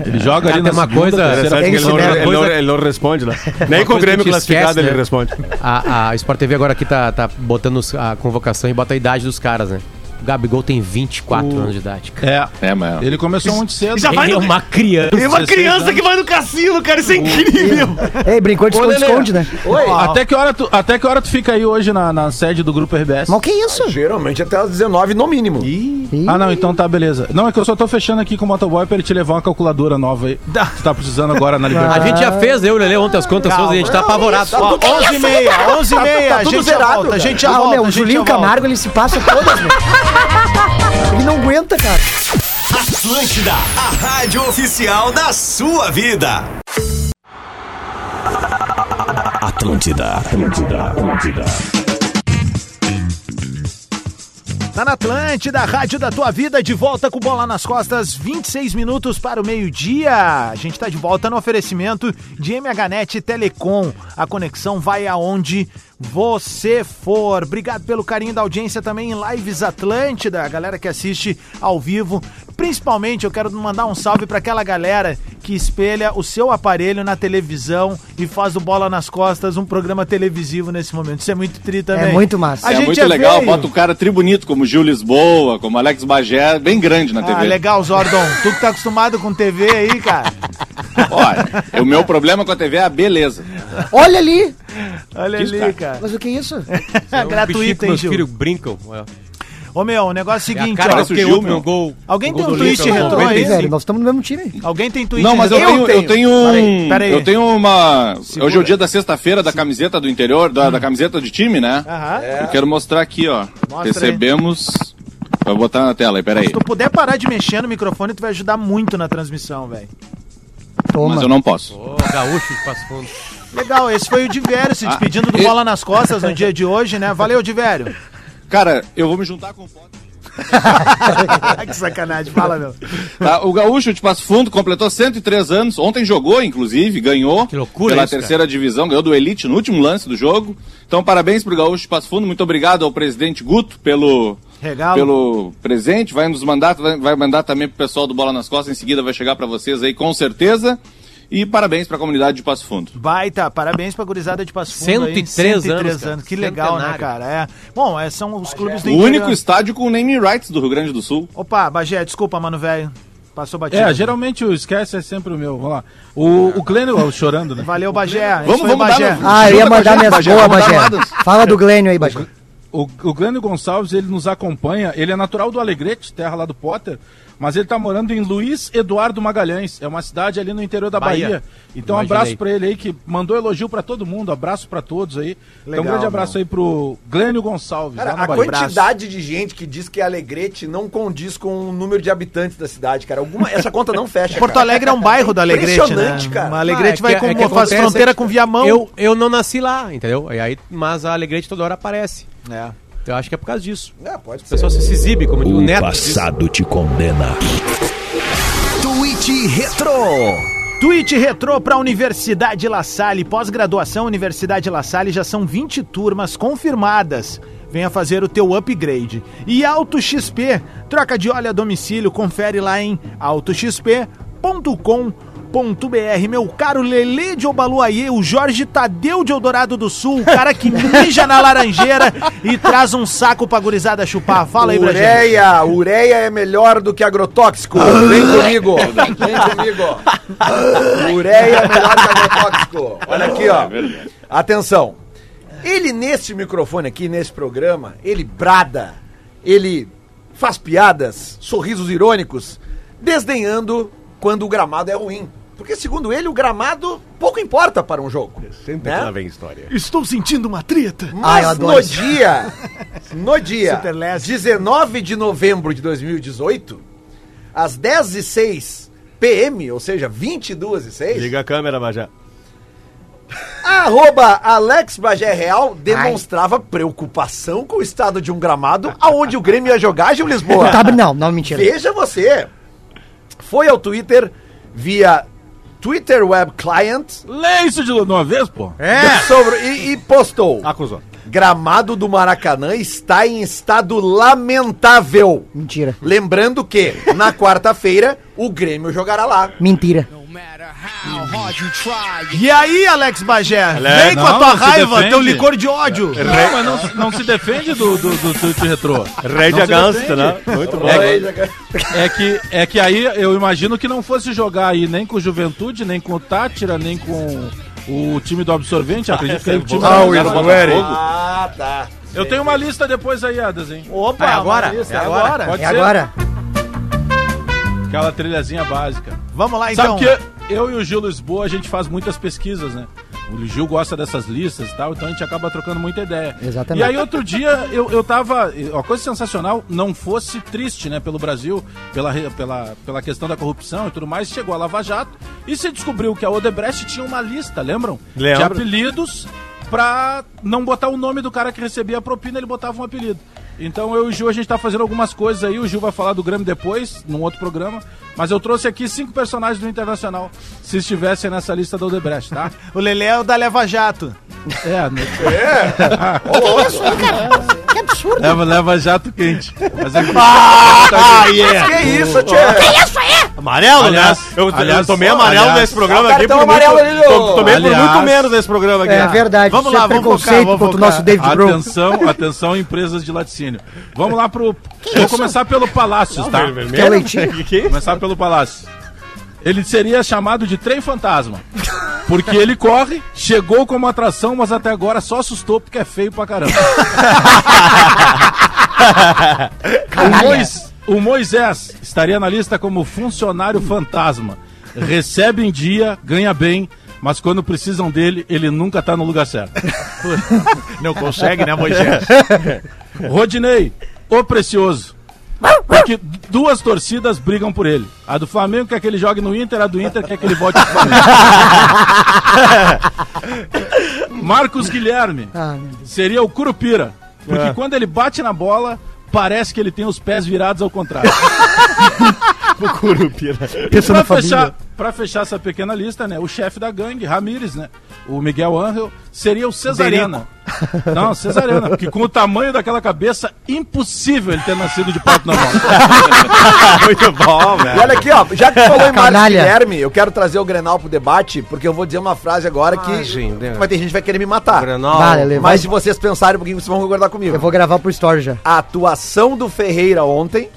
Ele joga ali Cara, na tem uma segunda, coisa- terceira ele não, ele, não, coisa- ele não responde, né? Nem com o Grêmio classificado esquece, ele né? responde. A, a Sport TV agora aqui tá, tá botando a convocação e bota a idade dos caras, né? O Gabigol tem 24 O- anos de idade. cara. É. É, mas. Ele começou muito cedo. Já vai Ele é no- uma criança. Tem uma 16 criança anos. que vai no cassino, cara, isso é incrível. Ei, brincou de esconde-esconde, né? Oi. Até que, hora tu, até que hora tu fica aí hoje na, na sede do Grupo RBS? Mas o que é isso? Geralmente até as 19 no mínimo. Ih, Ah, não, então tá, beleza. Não, é que eu só tô fechando aqui com o motoboy pra ele te levar uma calculadora nova aí. Tu tá precisando agora na A Libertadores. gente já fez, eu e o Lele, ontem as contas suas e a gente tá apavorado. Ó, 11 e meia, 11 e meia, Tá a gente já zerado, volta, a gente já Ah, volta. a o Julinho. Camargo, ele se passa todas, meu. Ele não aguenta, cara. Atlântida, a rádio oficial da sua vida. Atlântida, Atlântida, Atlântida. Tá na Atlântida, Rádio da Tua Vida, de volta com bola nas costas, 26 minutos para o meio-dia. A gente tá de volta no oferecimento de MHNet Telecom. A conexão vai aonde você for. Obrigado pelo carinho da audiência também em Lives Atlântida, a galera que assiste ao vivo. Principalmente eu quero mandar um salve para aquela galera que espelha o seu aparelho na televisão e faz do Bola nas Costas um programa televisivo nesse momento. Isso é muito tri também. muito massa. A é gente muito legal, veio- bota um cara tribunito como Gil Lisboa, como Alex Bagé, bem grande na Ah, TV. legal, Zordon. Tu que tá acostumado com TV aí, cara. Olha, o meu problema com a TV é a beleza. Olha ali. Olha Isso, ali, cara. cara. Mas o que é isso? É um que Gratuito, hein, meus Gil? filhos brincam. É Ô, meu, o negócio é o a seguinte, cara ó. outro meu. gol. Alguém tem um Lincoln, retrô aí? 95. Velho, nós estamos no mesmo time. Alguém tem tweet Não, mas eu tenho, eu tenho um. Peraí, peraí. Eu tenho uma. Segura. Hoje é o dia da sexta-feira da camiseta do interior, da, da camiseta de time, né? Aham. Eu quero mostrar aqui, ó. Mostra Recebemos. Vou botar na tela aí, peraí. Se tu puder parar de mexer no microfone, tu vai ajudar muito na transmissão, velho. Toma. Mas eu não posso. Ô, gaúcho de Passo Fundo. Legal, esse foi o Divério se Ah, despedindo do e- Bola nas Costas no dia de hoje, né? Valeu, Divério. Cara, eu vou me juntar com o Potter. que sacanagem, fala, meu. Tá, o Gaúcho de Passo Fundo completou 103 anos. Ontem jogou, inclusive, ganhou Que loucura pela isso, cara. terceira divisão, ganhou do Elite no último lance do jogo. Então, parabéns pro Gaúcho de Passo Fundo. Muito obrigado ao presidente Guto pelo, Regalo. pelo presente. Vai nos mandar, vai, vai mandar também pro pessoal do Bola nas Costas. Em seguida vai chegar para vocês aí, com certeza. E parabéns pra comunidade de Passo Fundo. Baita, parabéns pra gurizada de Passo Fundo aí. 103 anos, cara. Que legal, né, Centenário. cara? É. Bom, é, são os clubes do O interior. único estádio com name rights do Rio Grande do Sul. Opa, Bagé, desculpa, mano, velho. Passou batido. É, geralmente o esquece é sempre o meu. Vamos lá. O, o Glênio, ó, chorando, né? Valeu, Bagé. Vamos, vamos Bagé. Ah, eu ia a mandar minhas Bagé, boas, dar Bagé. Fala do Glênio aí, Bagé. O, o Glênio Gonçalves, ele nos acompanha. Ele é natural do Alegrete, terra lá do Potter. Mas ele tá morando em Luiz Eduardo Magalhães. É uma cidade ali no interior da Bahia. Bahia. Então, um abraço pra ele aí, que mandou elogio pra todo mundo. Abraço pra todos aí. então, Legal, um grande abraço aí pro Glênio Gonçalves. Cara, lá na a Bahia. quantidade de gente que diz que Alegrete não condiz com o número de habitantes da cidade, cara. Alguma, essa conta não fecha. Porto cara. Alegre é um bairro do Alegrete, né? Impressionante, cara. O Alegrete Ah, vai é que- com, é que faz acontece fronteira é que com Viamão. Eu, eu não nasci lá, entendeu? E aí, mas a Alegrete toda hora aparece. É. Eu acho que é por causa disso. É, pode O ser. pessoal se exibe, como o O neto. diz. passado te condena. Tweet Retro. Tweet retrô para a Universidade La Salle. Pós-graduação Universidade La Salle já são 20 turmas confirmadas. Venha fazer o teu upgrade. E Auto XP, troca de óleo a domicílio, confere lá em autoxp.com.br. Meu caro Lele de Obaluayê, o Jorge Tadeu de Eldorado do Sul, o cara que mija na laranjeira e traz um saco pra gurizada chupar. Fala aí gente. Ureia, ureia é melhor do que agrotóxico. Vem comigo. Vem comigo. Ureia é melhor que agrotóxico. Olha aqui, ó. Atenção. Ele nesse microfone aqui, nesse programa, ele brada, ele faz piadas, sorrisos irônicos, desdenhando quando o gramado é ruim. Porque, segundo ele, o gramado pouco importa para um jogo. Sempre né? que lá vem história. Estou sentindo uma treta. Mas Ah, no dia, no dia Super leste. 19 de novembro de 2018, às 10 e 06 PM, ou seja, 22 e 6, Liga a câmera, Bajá. arroba Alex Bagé Real demonstrava preocupação com o estado de um gramado aonde o Grêmio ia jogar, Gil Lisboa. Tá, não, não, mentira. Veja você. Foi ao Twitter via Twitter Web Client Lê isso de uma vez, pô. É. sobre, e, e postou. Acusou. Gramado do Maracanã está em estado lamentável. Mentira. Lembrando que, na quarta-feira, o Grêmio jogará lá. Mentira. E aí, Alex Bagé? Vem com a não, tua não raiva, defende. teu licor de ódio. Não, mas não, não se defende do, do, do tweet retrô. Red Não se Against, defende. né? Muito bom. É que, é que aí eu imagino que não fosse jogar aí nem com o Juventude, nem com o Tátira, nem com o time do Absorvente. Acredito que aí o time Ah, o era Irapueri. Botafogo. Ah, tá. Eu tenho uma lista depois aí, Adas, hein? Opa, É agora? É agora? Pode É ser? agora? Aquela trilhazinha básica. Vamos lá, então. Sabe que eu e o Gil Lisboa, a gente faz muitas pesquisas, né? O Gil gosta dessas listas e tal, então a gente acaba trocando muita ideia. Exatamente. E aí outro dia eu, eu tava. Uma coisa sensacional, não fosse triste, né, pelo Brasil, pela, pela, pela questão da corrupção e tudo mais, chegou a Lava Jato e se descobriu que a Odebrecht tinha uma lista, lembram? De Lembro. apelidos pra não botar o nome do cara que recebia a propina, ele botava um apelido. Então eu e o Gil, a gente tá fazendo algumas coisas aí, o Gil vai falar do Grêmio depois, num outro programa, mas eu trouxe aqui cinco personagens do Internacional, se estivessem nessa lista da Odebrecht, tá? O Lelê é o da Leva Jato. É, né? Leva, leva jato quente. Mas é Ah, yeah. Que isso, tio? Amarelo, Aliás- né? Eu, eu aliás- tomei amarelo aliás- nesse programa aqui. por muito- amarelo ali, to- ô. Tomei por Aliás- muito menos nesse programa aqui. É verdade. Vamos isso lá, é vamos preconceito focar, vamos contra o nosso David. Atenção, atenção, empresas de laticínio. Vamos lá pro. Vou começar pelo Palácios, tá? Leitinho? Que que é isso? Começar pelo Palácio. Ele seria chamado de trem fantasma. Porque ele corre, chegou como atração, mas até agora só assustou porque é feio pra caramba. o, Mois- o Moisés estaria na lista como funcionário fantasma. Recebe em dia, ganha bem, mas quando precisam dele, ele nunca tá no lugar certo. Não consegue, né, Moisés? Rodinei, o precioso. Porque duas torcidas brigam por ele. A do Flamengo quer que ele jogue no Inter, a do Inter quer que ele volte pro Flamengo. Marcos Guilherme Ah, seria o Curupira. Porque quando ele bate na bola, parece que ele tem os pés virados ao contrário. Pensa Pra na família. fechar, pra fechar essa pequena lista, né? O chefe da gangue, Ramires, né? O Miguel Angel, seria o Cesariana. Não, Cesariana, porque com o tamanho daquela cabeça, impossível ele ter nascido de parto normal. Muito bom, E velho. olha aqui, ó, já que falou em Marcos Canalha. Guilherme, eu quero trazer o Grenal pro debate, porque eu vou dizer uma frase agora que gente, vai ter gente que vai querer me matar. Grenal. Vale, vai. Mas se vocês pensarem um pouquinho, vocês vão concordar comigo. Eu vou gravar pro Story já. A atuação do Ferreira ontem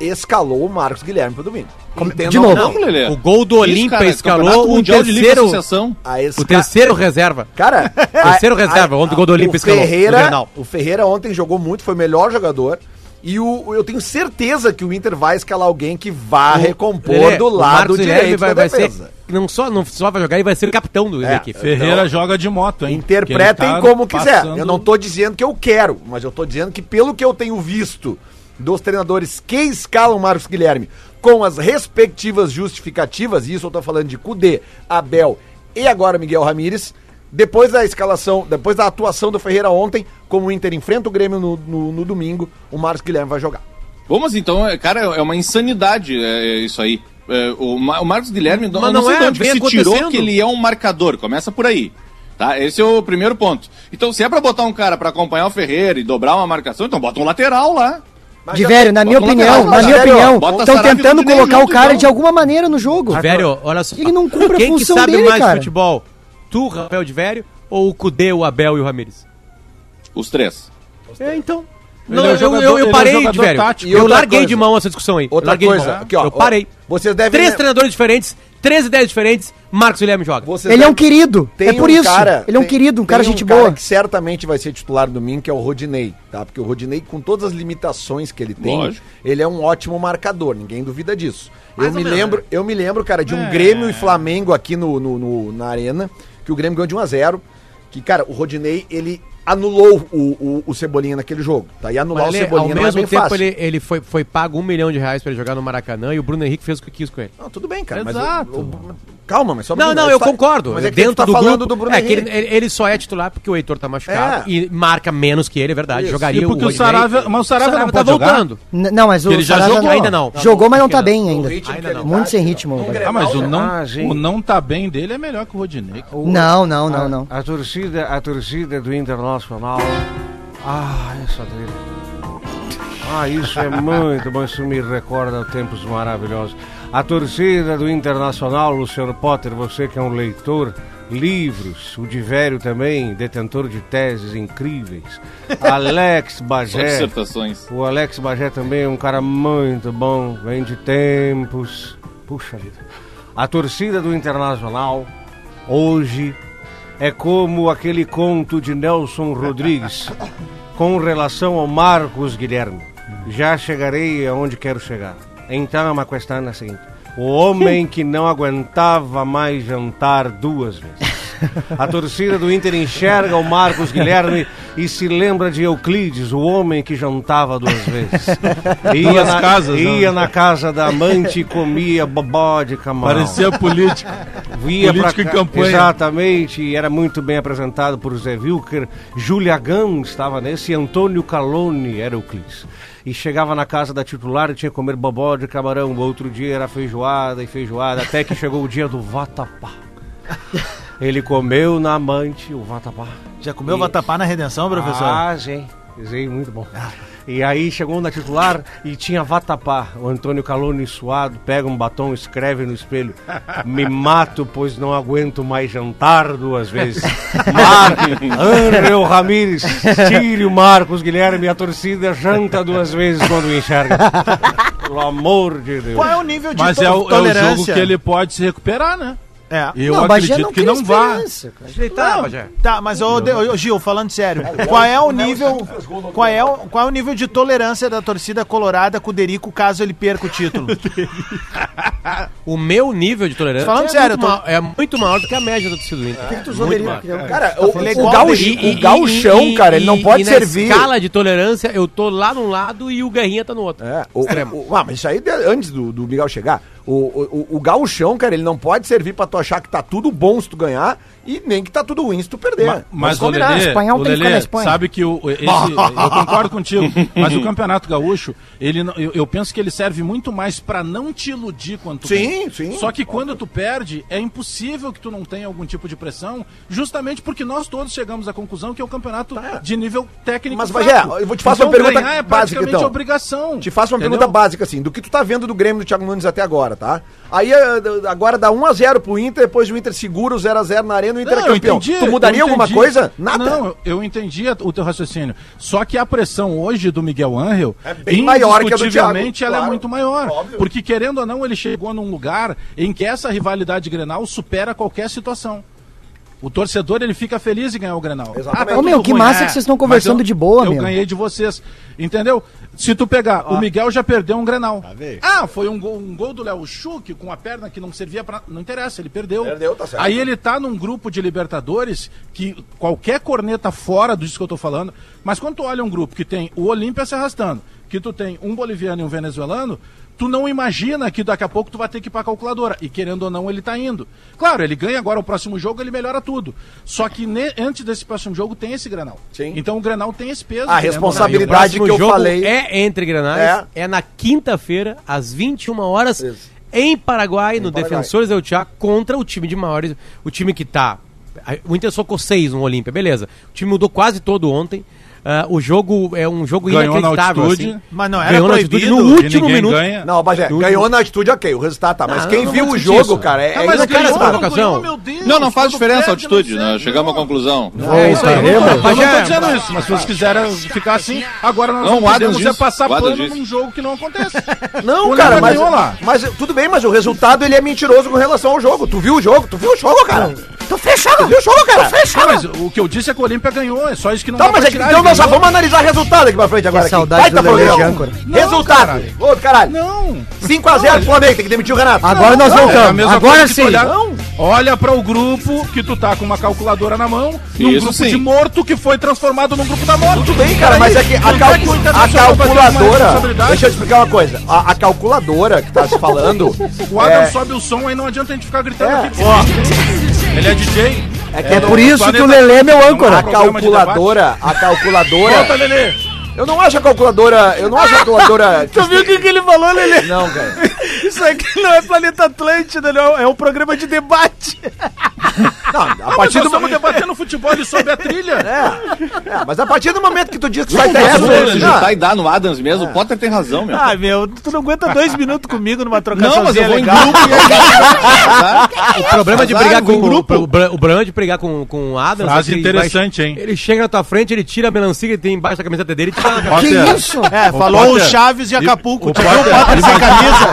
escalou o Marcos Guilherme pro domingo. Entendam de novo. Não. O gol do Olímpia escalou o Mundial terceiro, esca... o terceiro reserva. Cara, Terceiro reserva, ontem o gol do Olímpia o escalou, Ferreira, o Ferreira ontem jogou muito, foi o melhor jogador. E o, eu tenho certeza que o Inter vai escalar alguém que vá recompor Lelê, do o lado direito vai, da vai ser, não só não só vai jogar, ele vai ser o capitão do, É, equipe. Ferreira joga de moto, hein? Interpretem tá como quiser. passando- Eu não tô dizendo que eu quero, mas eu tô dizendo que pelo que eu tenho visto dos treinadores que escalam Marcos Guilherme com as respectivas justificativas, e isso eu tô falando de Cudê, Abel e agora Miguel Ramírez, depois da escalação, depois da atuação do Ferreira ontem, como o Inter enfrenta o Grêmio no, no- no domingo, o Marcos Guilherme vai jogar. Vamos então, é, cara, é uma insanidade é, isso aí. É, o, o Marcos Guilherme, Mas não, não sei é, de onde se tirou que ele é um marcador. Começa por aí. Tá? Esse é o primeiro ponto. Então, se é pra botar um cara pra acompanhar o Ferreira e dobrar uma marcação, então bota um lateral lá. De velho, na minha opinião, na minha opinião, estão tentando colocar o cara então. de alguma maneira no jogo. Velho, olha só. Ele não cumpre a Quem função que sabe dele, mais cara. futebol? Tu, Rafael de Velho, ou o Cudê, o Abel e o Ramires? Os três. É, então. Não, é o eu, jogador- eu, eu é parei, jogador de velho. tático. Eu larguei coisa. de mão essa discussão aí. Outra larguei de coisa, mão. aqui, ó, eu parei. Vocês devem Três treinadores diferentes, três ideias diferentes, Marcos Guilherme joga. vocês Ele é um devem- querido. Tem é por um isso. cara- ele é um tem- querido, um cara tem gente cara boa. que certamente vai ser titular domingo, que é o Rodinei, tá? Porque o Rodinei, com todas as limitações que ele tem, Lógico. ele é um ótimo marcador, ninguém duvida disso. Eu me menos, lembro, né? eu me lembro, cara, de um É. Grêmio e Flamengo aqui no, no- no- na arena, que o Grêmio ganhou de 1 a 0 que, cara, o Rodinei, ele anulou o, o, o Cebolinha naquele jogo, tá? E anular Mas o ele, Cebolinha ao é mesmo tempo, fácil. ele, ele foi, foi pago um milhão de reais pra ele jogar no Maracanã e o Bruno Henrique fez o que quis com ele. Não, tudo bem, cara, mas... Exato. o- o- calma, mas só um Não, não, eu tá- concordo. Mas é que Dentro tá do falando grupo, do Bruno é que ele, ele- só é titular porque o Heitor tá machucado É. e marca menos que ele, é verdade. Isso. Jogaria E porque o Rodinei. Saravia- mas o Saravia não tá pode jogar? voltando. N- Não, mas o Ele já Saravia jogou? não- Ainda não. Jogou, mas não tá bem ainda. não. tá, Muito sem ritmo. Ah, mas o não, Ah, o não tá bem dele é melhor que o Rodinei. Não, não, não, não. A, a torcida, a torcida do Internacional. Ah, essa dele. Ah, isso é muito bom, isso me recorda tempos maravilhosos. A torcida do Internacional, Luciano Potter, você que é um leitor, livros, o Divério também, detentor de teses incríveis. Alex Bagé. O Alex Bagé também é um cara muito bom, vem de tempos. Puxa vida. A torcida do Internacional, hoje, é como aquele conto de Nelson Rodrigues com relação ao Marcos Guilherme. Já chegarei aonde quero chegar. Então, a questão é a seguinte: o homem que não aguentava mais jantar duas vezes. A torcida do Inter enxerga o Marcos Guilherme e se lembra de Euclides, o homem que jantava duas vezes. Ia, Duas na, casas, ia não. na casa da amante e comia bobó de camarão. Parecia político. Via político pra em campanha. Exatamente, e era muito bem apresentado por Zé Wilker. Júlia Gam estava nesse e Antônio Calone era Euclides. E chegava na casa da titular e tinha que comer bobó de camarão. O outro dia era feijoada e feijoada, até que chegou o dia do vatapá. Ele comeu na amante o vatapá. Já comeu E- vatapá na redenção, professor? Ah, sim. Sim, muito bom. E aí chegou na titular e tinha vatapá. O Antônio Calone suado, pega um batom, escreve no espelho. Me mato, pois não aguento mais jantar duas vezes. Marco, André Ramires, tire o Marcos Guilherme, a torcida janta duas vezes quando enxerga. Pelo amor de Deus. Qual é o nível de Mas to- é o, é o tolerância? jogo que ele pode se recuperar, né? É. Eu Não, acredito que cria não vá. Bagé. Tá, mas ô, De- ô, Gil, falando sério, qual é o nível, qual é o, qual é o nível de tolerância da torcida colorada com o Derico caso ele perca o título? O meu nível de tolerância Falando é, sério, muito tô- ma- é muito maior do que a média do torcida do Inter. Por que tu. Porque é um- Cara, o, Ele é o, igual gauch- E- o gauchão, e- cara, ele não pode e servir. Na escala de tolerância, eu tô lá num lado e o Guerrinha tá no outro. É, o, o- ah, mas isso aí antes do, do Miguel chegar. O, o, o, o gauchão, cara, ele não pode servir pra tu achar que tá tudo bom se tu ganhar e nem que tá tudo ruim se tu perder. Ma- Mas o. Lelê, espanhol o Lelê Espanha. sabe que o, esse, eu concordo contigo, mas o Campeonato Gaúcho, ele, eu, eu penso que ele serve muito mais pra não te iludir quando tu Sim, sim. Só que quando tu perde, é impossível que tu não tenha algum tipo de pressão, justamente porque nós todos chegamos à conclusão que é um campeonato de nível técnico Mas, fraco. Bagé, eu vou te fazer uma pergunta é básica, então. obrigação. Te faço uma entendeu? pergunta básica, assim, do que tu tá vendo do Grêmio do Thiago Nunes até agora, tá? Aí eh, agora dá 1x0 pro Inter, depois o Inter segura o 0x0 na arena o Inter Não, é campeão. entendi, tu mudaria alguma coisa? Nada. Não, eu, entendi o teu raciocínio. Só que a pressão hoje do Miguel Angel, É bem maior que a do Thiago, ela é claro. muito maior. Óbvio. Porque, querendo ou não, ele chegou num lugar em que essa rivalidade Grenal supera qualquer situação. O torcedor, ele fica feliz em ganhar o Grenal. Exatamente. tá Ô, meu, que ruim. massa que vocês estão conversando eu- de boa, Eu meu. ganhei de vocês. Entendeu? Se tu pegar, o Miguel já perdeu um Grenal. Ah, foi um gol, um gol do Léo Schuch com a perna que não servia pra... Não interessa, ele perdeu. Perdeu, tá certo. Aí ele tá num grupo de Libertadores que qualquer corneta fora disso que eu tô falando, mas quando tu olha um grupo que tem o Olímpia se arrastando, que tu tem um boliviano e um venezuelano, tu não imagina que daqui a pouco tu vai ter que ir pra calculadora. E querendo ou não, ele tá indo. Claro, ele ganha agora o próximo jogo, ele melhora tudo. Só que ne- antes desse próximo jogo tem esse Granal. Sim. Então o Granal tem esse peso. A responsabilidade O próximo que eu jogo falei. é entre Granais, é, na quinta-feira, às 21 horas, Isso. em Paraguai, no Paraguai. Defensores del Chaco, contra o time de maiores, o time que tá... O Inter socou seis no Olímpia, beleza. O time mudou quase todo ontem. Ah, o jogo é um jogo Ganhou na inacreditável, altitude. assim. Mas não era Ganhou na altitude proibido? no último ninguém minuto. ganha. Não, Bagé, No ganhou na atitude, ok, o resultado tá. Mas Ah, quem não viu vou o jogo, isso. cara, é, é mas inacreditável. provocação. Não, não faz diferença a altitude, não né? Chegamos à não. conclusão. É isso aí. Eu não tô Bagé, dizendo isso, mas se vocês quiserem ficar assim, agora nós Não, não, podemos é passar pano num jogo que não acontece. Não, O cara, mas, ganhou lá. mas tudo bem, mas o resultado ele é mentiroso com relação ao jogo. Tu viu o jogo? Tu viu o jogo, cara? Tu fechou, tu viu o jogo, cara? Ah, mas o que eu disse é que o Olímpia ganhou, é só isso que não Tá, dá mas pra é que tirar, então nós já vamos analisar resultado aqui pra frente agora. aqui. saudade Baita do Lelê programa. de âncora. Não, Resultado. caralho. Ô, caralho. Não. 5x0 pro Flamengo, tem que demitir o Renato. Agora nós Não, é voltamos. Agora que sim. Olhar, olha para o grupo que tu tá com uma calculadora na mão, num Isso grupo sim. de morto que foi transformado num grupo da morte. Tudo bem, cara, mas é que a, que a calculadora. Deixa eu te explicar uma coisa. A, a calculadora que tá se falando. O Adam é, sobe o som, aí não adianta a gente ficar gritando É. aqui. Ele é DJ. é que É por isso que o Lelê é meu âncora. a calculadora. A calculadora. Volta, Lelê. Eu não acho a calculadora. Eu não acho a calculadora. Tu viu o que, que ele falou, Lelê? Não, cara. Isso aqui não é Planeta Atlântida, não. É um programa de debate. Não, a Mas partir nós do estamos debatendo futebol e sobre a trilha. É, mas a partir do momento que tu diz que sai É, dessa, vamos digitar e dar no Adams mesmo. O Potter tem razão, meu. Ah, meu, tu não aguenta dois minutos comigo numa trocação Não, mas eu vou em legal. grupo e aí... O problema de brigar com em grupo. o, pro- o problema de brigar com, com o Adams. Frase é que ele interessante, vai- hein? Ele chega na tua frente, ele tira a melancia que tem embaixo da camiseta dele e. Que Potter, isso? É, falou o Potter. Chaves de Acapulco. o viu o Potter, Potter sem camisa?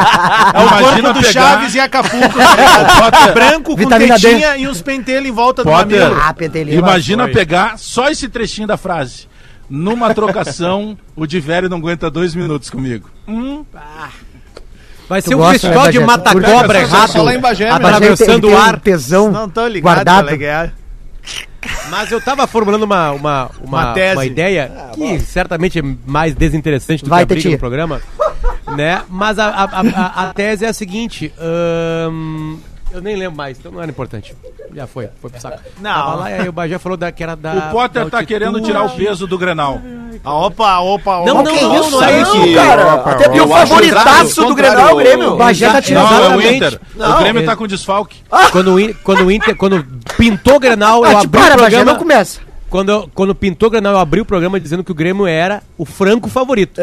É o Imagina corpo do pegar- Chaves e Acapulco. tá? Potter. Branco com tetinha e uns pentelhos em volta do Potter. mamilo. Ah, pentelinho. Imagina Foi. pegar só esse trechinho da frase. Numa trocação, o de velho não aguenta dois minutos comigo. Vai ser Tu um gosta, festival né, de mata-cobra errado. só lá em Bagé, A meu. Bagé tem, atravessando ele o ar. um tesão Não tô ligado, guardado. é é. Mas eu tava formulando uma, uma, uma, Uma tese. uma ideia que certamente é mais desinteressante do Vai, que a briga no programa. né? Mas a, a, a, a tese é a seguinte. ahn, eu nem lembro mais, então não era importante. Já foi, foi pro saco. Não. Tava lá e aí o Bagé falou da, que era da. O Potter da tá querendo tirar o peso do Grenal. Ah, Opa, opa, opa. Não, não, não, isso? não é isso. que- cara, até porque o favoritaço o do Grenal é o Grêmio. O Bagé tá tirando. Não, é o. Inter. Não. o Grêmio tá com desfalque. Quando o, In- quando o Inter, quando pintou o Grenal, eu Ah, abri o para, Bagé, programa. não começa. Quando, eu- quando pintou o Grenal, eu abri o programa dizendo que o Grêmio era o franco favorito.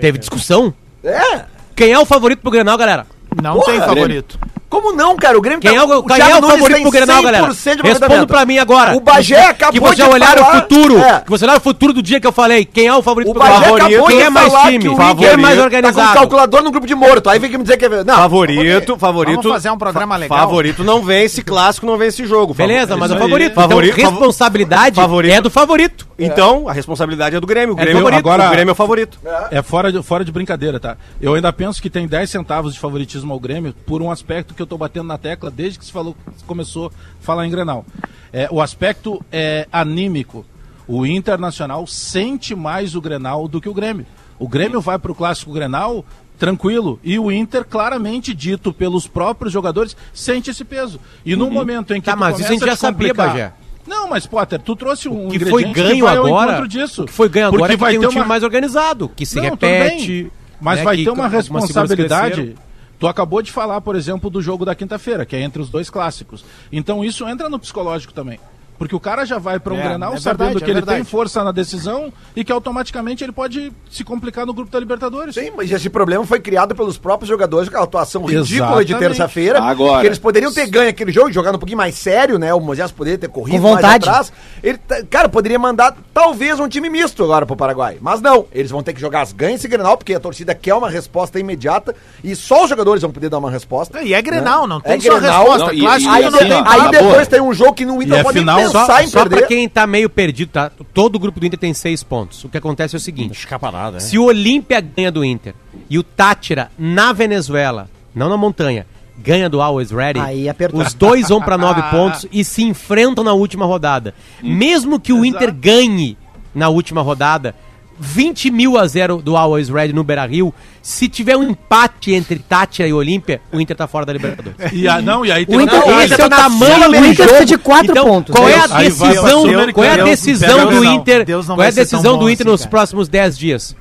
Teve discussão. É. Quem é o favorito pro Grenal, galera? Não Porra, tem favorito. Como não, cara? O Grêmio Quem é o, quem Thiago é o Nunes favorito pro Grenal, galera? 100% de Responda aproveitamento. pra mim agora. O Bagé acabou Que você de olhar falar- o futuro. É. Que você olhar o futuro do dia que eu falei. Quem é o favorito O pro Bagé Grenal? acabou Quem de é mais falar time? que o Quem é mais Tá com organizado? calculador no grupo de morto. Aí vem que me dizer que é... Não, Favorito, favorito. Vamos fazer um programa legal. Favorito não vence clássico, não vence jogo. Beleza, mas é o favorito. Favorito, então, responsabilidade favorito. é do favorito. Então, a responsabilidade é do Grêmio. O É Grêmio, favorito. Agora- o Grêmio é o favorito. É fora de, fora de brincadeira, tá? Eu ainda penso que tem 10 centavos de favoritismo ao Grêmio por um aspecto que eu tô batendo na tecla desde que se falou, começou a falar em Grenal. É, o aspecto é anímico. O Internacional sente mais o Grenal do que o Grêmio. O Grêmio vai pro clássico Grenal tranquilo e o Inter claramente dito pelos próprios jogadores sente esse peso. E no momento em que Tá, mas isso a gente já sabia, Bagé. Não, mas Potter, tu trouxe um O que foi ganho ao agora. disso. O que foi ganho agora Porque é que vai ter um time uma mais organizado, que se não, repete. Mas né, vai que ter uma responsabilidade. Tu acabou de falar, por exemplo, do jogo da quinta-feira, que é entre os dois clássicos. Então isso entra no psicológico também. Porque o cara já vai para um É, Grenal é sabendo verdade, que é ele verdade. tem força na decisão e que automaticamente ele pode se complicar no grupo da Libertadores. Sim, mas esse problema foi criado pelos próprios jogadores com aquela atuação ridícula de Exatamente. terça-feira. Agora. Que eles poderiam ter ganho aquele jogo, jogando um pouquinho mais sério, né? O Moisés poderia ter corrido Com vontade. mais atrás. Ele, tá- cara, poderia mandar talvez um time misto agora pro Paraguai. Mas não, eles vão ter que jogar as ganhas esse Grenal, porque a torcida quer uma resposta imediata e só os jogadores vão poder dar uma resposta. E é Grenal, não tem É só Grenal. resposta. Não, e- Clássico e Aí, assim, ó, aí depois boa. tem um jogo que não, E não é pode final, Só, pensar em só perder. pra quem tá meio perdido, tá? Todo o grupo do Inter tem seis pontos. O que acontece é o seguinte: nada, se o Olímpia ganha do Inter e o Tátira na Venezuela, não na montanha, ganha do Always Ready, Aí apertou. os dois vão pra nove pontos e se enfrentam na última rodada. Mesmo que o Inter ganhe na última rodada, 20 mil a 0 do Always Ready no Beira Rio. Se tiver um empate entre Tátira e Olímpia, o Inter tá fora da Libertadores. E a, não, e aí tem O Inter- coisa. Esse é o na tamanho fila, do o Inter de quatro então, pontos. Qual é a decisão? Qual é a decisão do não. Inter? Não Qual é a decisão do Inter assim, nos próximos 10 dias?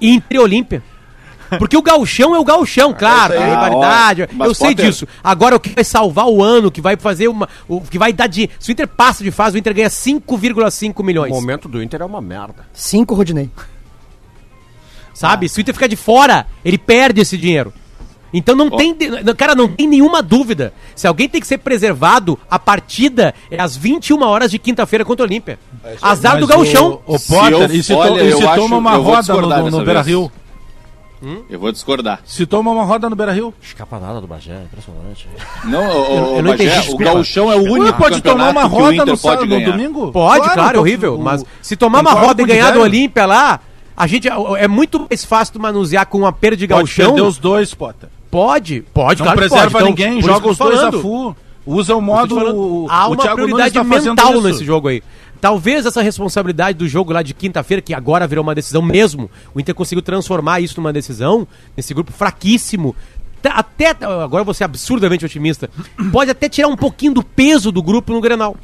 Inter e Olímpia. Porque o gauchão é o gauchão, claro, isso tem aí. rivalidade, Ah, eu sei Potter- disso. Agora o que vai salvar o ano, o que vai fazer uma, o que vai dar de, se o Inter passa de fase, o Inter ganha 5,5 O milhões. momento do Inter é uma merda. Cinco, Rodinei. Sabe? Se o Inter ficar de fora, ele perde esse dinheiro. Então não tem. de- Cara, não tem nenhuma dúvida. Se alguém tem que ser preservado, a partida é às 21 horas de quinta-feira contra o Olímpia. Azar Mas do Gauchão. O, o Se Potter, eu- e se, olha, to, e se acho- toma uma eu vou roda no, no, Beira vez. Rio. Eu vou discordar. Se toma uma roda no Beira Rio. Escapa nada do Bagé, impressionante. Não, o, Eu- o, eu não Bagé, entendi, o. Gauchão é o único Ué, pode tomar uma o roda Inter no, pode sábado, no domingo? Pode, claro, é tô- horrível. o- mas se tomar uma roda e o ganhar do. Olímpia lá, a gente é muito mais fácil tu manusear com uma perda de Pode gauchão. perder os dois, Potter. Pode, pode, Não claro preserva pode. Então, ninguém, joga os dois a full. Usa o modo. falando, O, há o uma Nunes prioridade tá mental isso. nesse jogo aí. Talvez essa responsabilidade do jogo lá de quinta-feira, que agora virou uma decisão mesmo, o Inter conseguiu transformar isso numa decisão, nesse grupo fraquíssimo. Tá- Até, agora eu vou ser absurdamente otimista, pode até tirar um pouquinho do peso do grupo no Grenal.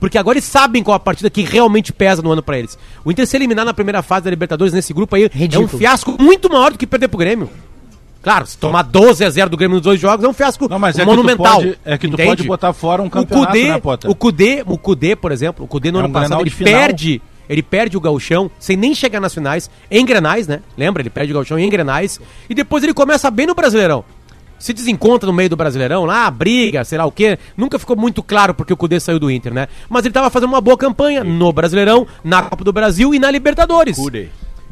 Porque agora eles sabem qual a partida que realmente pesa no ano pra eles. O Inter se eliminar na primeira fase da Libertadores nesse grupo aí é Ridículo. um fiasco muito maior do que perder pro Grêmio. Claro, se tomar 12 a 0 do Grêmio nos dois jogos é um fiasco Não, mas é monumental. que pode, é que tu entende? pode botar fora um o campeonato, Cudê, né, Potter? o Cudê, o Cudê, por exemplo, o Cudê no É ano um passado Grenal ele final. perde, ele perde o gauchão sem nem chegar nas finais, em Grenais, né? Lembra? Ele perde o gauchão em Grenais e depois ele começa bem no Brasileirão. Se desencontra no meio do Brasileirão, lá, briga, sei lá o quê. Nunca ficou muito claro porque o Cudê saiu do Inter, né? Mas ele tava fazendo uma boa campanha no Brasileirão, na Copa do Brasil e na Libertadores. Cudê.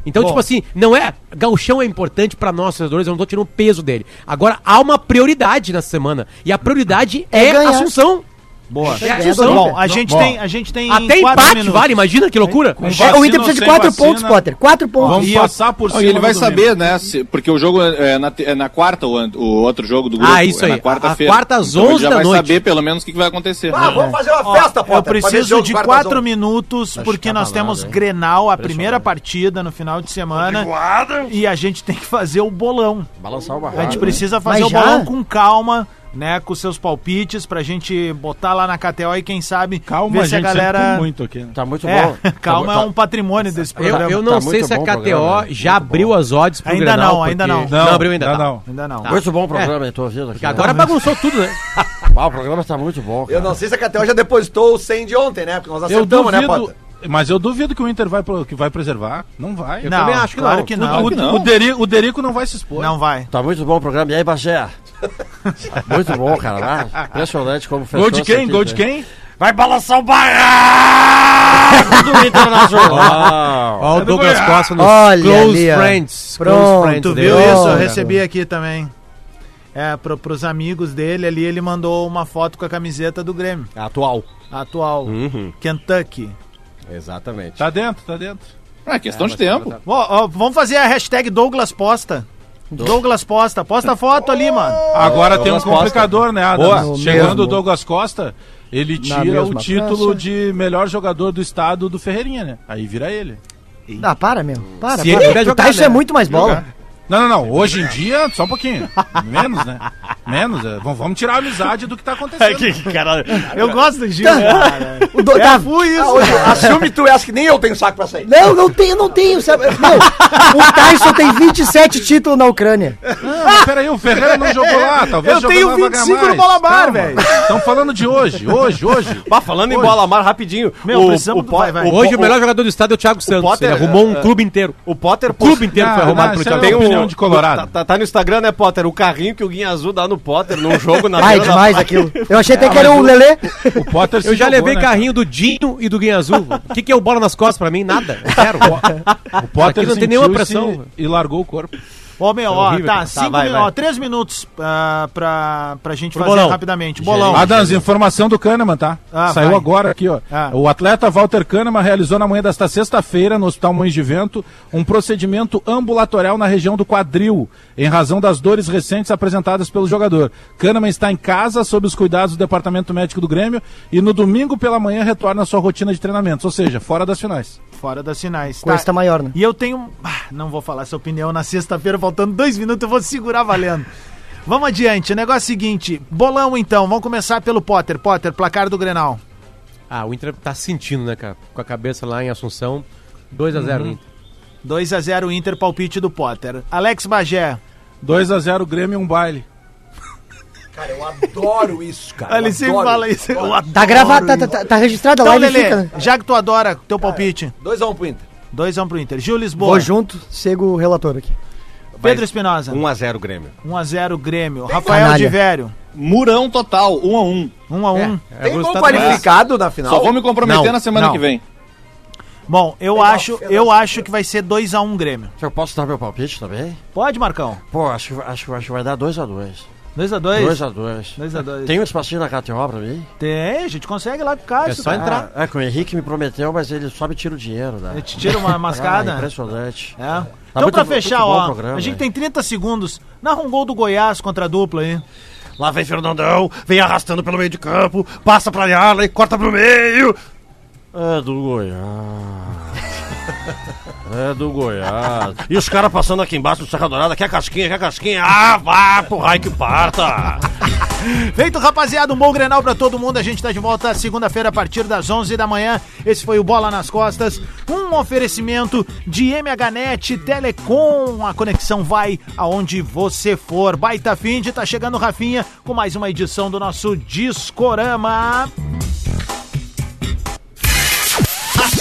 Então, Bom. tipo assim, não é. Gauchão é importante pra nós, torcedores, eu não tô tirando o peso dele. Agora, há uma prioridade nessa semana. E a prioridade é, É ganhar. Assunção. Boa. É Assunção. Bom, a gente Bom. tem, a gente tem Até empate, minutos. vale, imagina que loucura. Com É, o Inter precisa de quatro vacina, pontos, Potter. Quatro pontos. Vamos passar por cima e ele vai saber, domingo. né? se- porque o jogo é na, te- é na quarta, o, o outro jogo do grupo. Ah, isso é aí. na quarta-feira. A- a quarta às Então ele 11 já da vai noite. saber pelo menos o que, que vai acontecer. Ah, vamos fazer uma Ó, festa, eu Potter, esse preciso de quatro minutos, porque nós temos Grenal, a primeira partida no final de semana. E a gente tem que fazer o bolão. Balançar o A gente precisa fazer o bolão com calma, né? Com seus palpites, pra gente botar lá na KTO e quem sabe Calma, ver a se a gente sempre galera. muito aqui. né? Tá muito É, bom. calma Tá- é um patrimônio desse Eu, programa. eu não Tá sei se a o KTO programa, né? já Muito abriu as odds pro Ainda Grenal, não, ainda porque- não. Não, abriu ainda, ainda tá. não. Ainda não. Tá. Muito bom o programa, hein? Tô ouvindo aqui. Porque agora bagunçou tudo, né? Ah, o programa tá muito bom, cara. Eu não sei se a KTO já depositou o 100 de ontem, né? Porque nós Eu acertamos, né, duvido, Potter? mas eu duvido que o Inter vai, pro- que vai preservar. Não vai. Eu Não, também acho que claro não. que O, não. o, não. o Derico, o Derico não vai se expor. Não vai. Tá muito bom o programa. E aí, Bagé? muito bom, cara. Ah, impressionante como fechou Gol de quem? Gol de quem? Vai balançar o barraco do Internacional. Ó, o Douglas Costa nos Olha Close ali. Friends. Pronto, Close Friends Tu dele. viu isso? Eu Olha. recebi aqui também. É, pro, pros amigos dele ali, ele mandou uma foto com a camiseta do Grêmio. Atual. Atual. Uhum. Kentucky. Exatamente. Tá dentro, tá dentro. É questão de tempo. Ó, ó, vamos fazer a hashtag Douglas Posta. Douglas Posta. Posta a foto ali, mano. Agora tem um Douglas Costa. complicador, né, Chegando o Douglas Costa, ele tira o título praça. de melhor jogador do estado do Ferreirinha, né? Aí vira ele. Ah, para, meu. Para, Se ele para. O jogar, Tyson né? é muito mais bola. Não, não, não. Hoje em dia, só um pouquinho. Menos, né? Menos. é. Vamos, vamos tirar a amizade do que tá acontecendo. cara. Eu gosto do Gil, cara. O do... É, tá- fui isso. Ah, hoje, assume tu essa que nem eu tenho saco pra sair. Não, não tenho, não tenho. Sabe? Não, o Tyson tem 27 títulos na Ucrânia. Não, mas peraí, o Ferreira não jogou lá. Talvez Eu tenho lá vai 25 ganhar no mais. Bola Bar, Calma. velho. Estamos falando de hoje, hoje, hoje. Bah, falando em Hoje. bola mar, rapidinho. Meu, do- Po- vai, vai. Hoje o Po- melhor jogador do estado é o Thiago Santos. Potter, ele arrumou um é, clube inteiro. O Potter O clube inteiro foi Não, arrumado pelo isso Thiago é Santos. De Colorado. Tá, tá- tá no Instagram, né, Potter? O carrinho que o Guinha Azul dá no Potter num jogo na Ai, da demais praia. aquilo. Eu achei até Ah, que era o Lelê. O Potter se Eu já jogou, levei né, carrinho do Dinho e do Guinha Azul. O que, que é o bola nas costas pra mim? Nada. Zero. O Potter Aqui não tem nenhuma pressão. E largou o corpo. Ô, meu, ó, horrível, tá, cara. cinco vai, minutos, vai. ó, três minutos ah, pra, pra gente Pro fazer bolão. rapidamente. Bolão. Adams, informação do Kahneman, tá? Ah, Saiu vai. agora aqui, ó. Ah. O atleta Walter Kahneman realizou na manhã desta sexta-feira, no Hospital Mães de Vento, um procedimento ambulatorial na região do quadril, em razão das dores recentes apresentadas pelo jogador. Kahneman está em casa, sob os cuidados do Departamento Médico do Grêmio, e no domingo pela manhã retorna à sua rotina de treinamentos, ou seja, fora das finais. Fora das sinais. Coisa tá maior, né? E eu tenho. Ah, não vou falar essa opinião na sexta-feira, faltando dois minutos, eu vou segurar valendo. Vamos adiante, o negócio é o seguinte: bolão então, vamos começar pelo Potter. Potter, placar do Grenal. Ah, o Inter tá sentindo, né, cara? Com a cabeça lá em Assunção. 2x0 Uhum. Inter. 2x0 Inter, palpite do Potter. Alex Bagé. 2 a 0 Grêmio e um baile. Cara, eu adoro isso, cara. Ele sempre fala isso. Eu adoro Tá gravado, tá, tá, tá, tá registrado Então, live Lelê, fica, né? já que tu adora teu palpite, 2x1 pro Inter. 2x1 pro Inter. Gil Lisboa. Vou junto, sigo o relator aqui. Pedro Espinosa. 1x0 Grêmio. 1x0 Grêmio. Rafael Canalha. de Vério. Murão total, um a um. 1x1. É, Tem o gol qualificado na final? Só vou me comprometer Não, na semana não. que vem. Bom, eu acho, eu acho que vai ser 2x1 Grêmio. Eu posso dar meu palpite também? Pode, Marcão? Pô, acho, acho, acho que vai dar 2x2. 2x2? 2x2. 2x2. Tem um espacinho na KTO pra mim? Tem, a gente consegue lá com o Cássio. É só cara. entrar. Ah, é que o Henrique me prometeu, mas ele só me tira o dinheiro, né? Ele te tira uma Ah, mascada. impressionante. É. Tá então, muito pra fechar, ó, programa, a gente né? tem 30 segundos. Narra um gol do Goiás contra a dupla aí. Lá vem Fernandão, vem arrastando pelo meio de campo, passa pra Yarley, corta pro meio. É do Goiás. É do Goiás. E os caras passando aqui embaixo do Serra Dourada, quer casquinha, quer casquinha. Ah, vá pro raio que parta. Feito, rapaziada, um bom Grenal pra todo mundo. A gente tá de volta segunda-feira a partir das 11 da manhã. Esse foi o Bola nas Costas, um oferecimento de MHNet Telecom. A conexão vai aonde você for. Baita fim de tá chegando Rafinha com mais uma edição do nosso Discorama.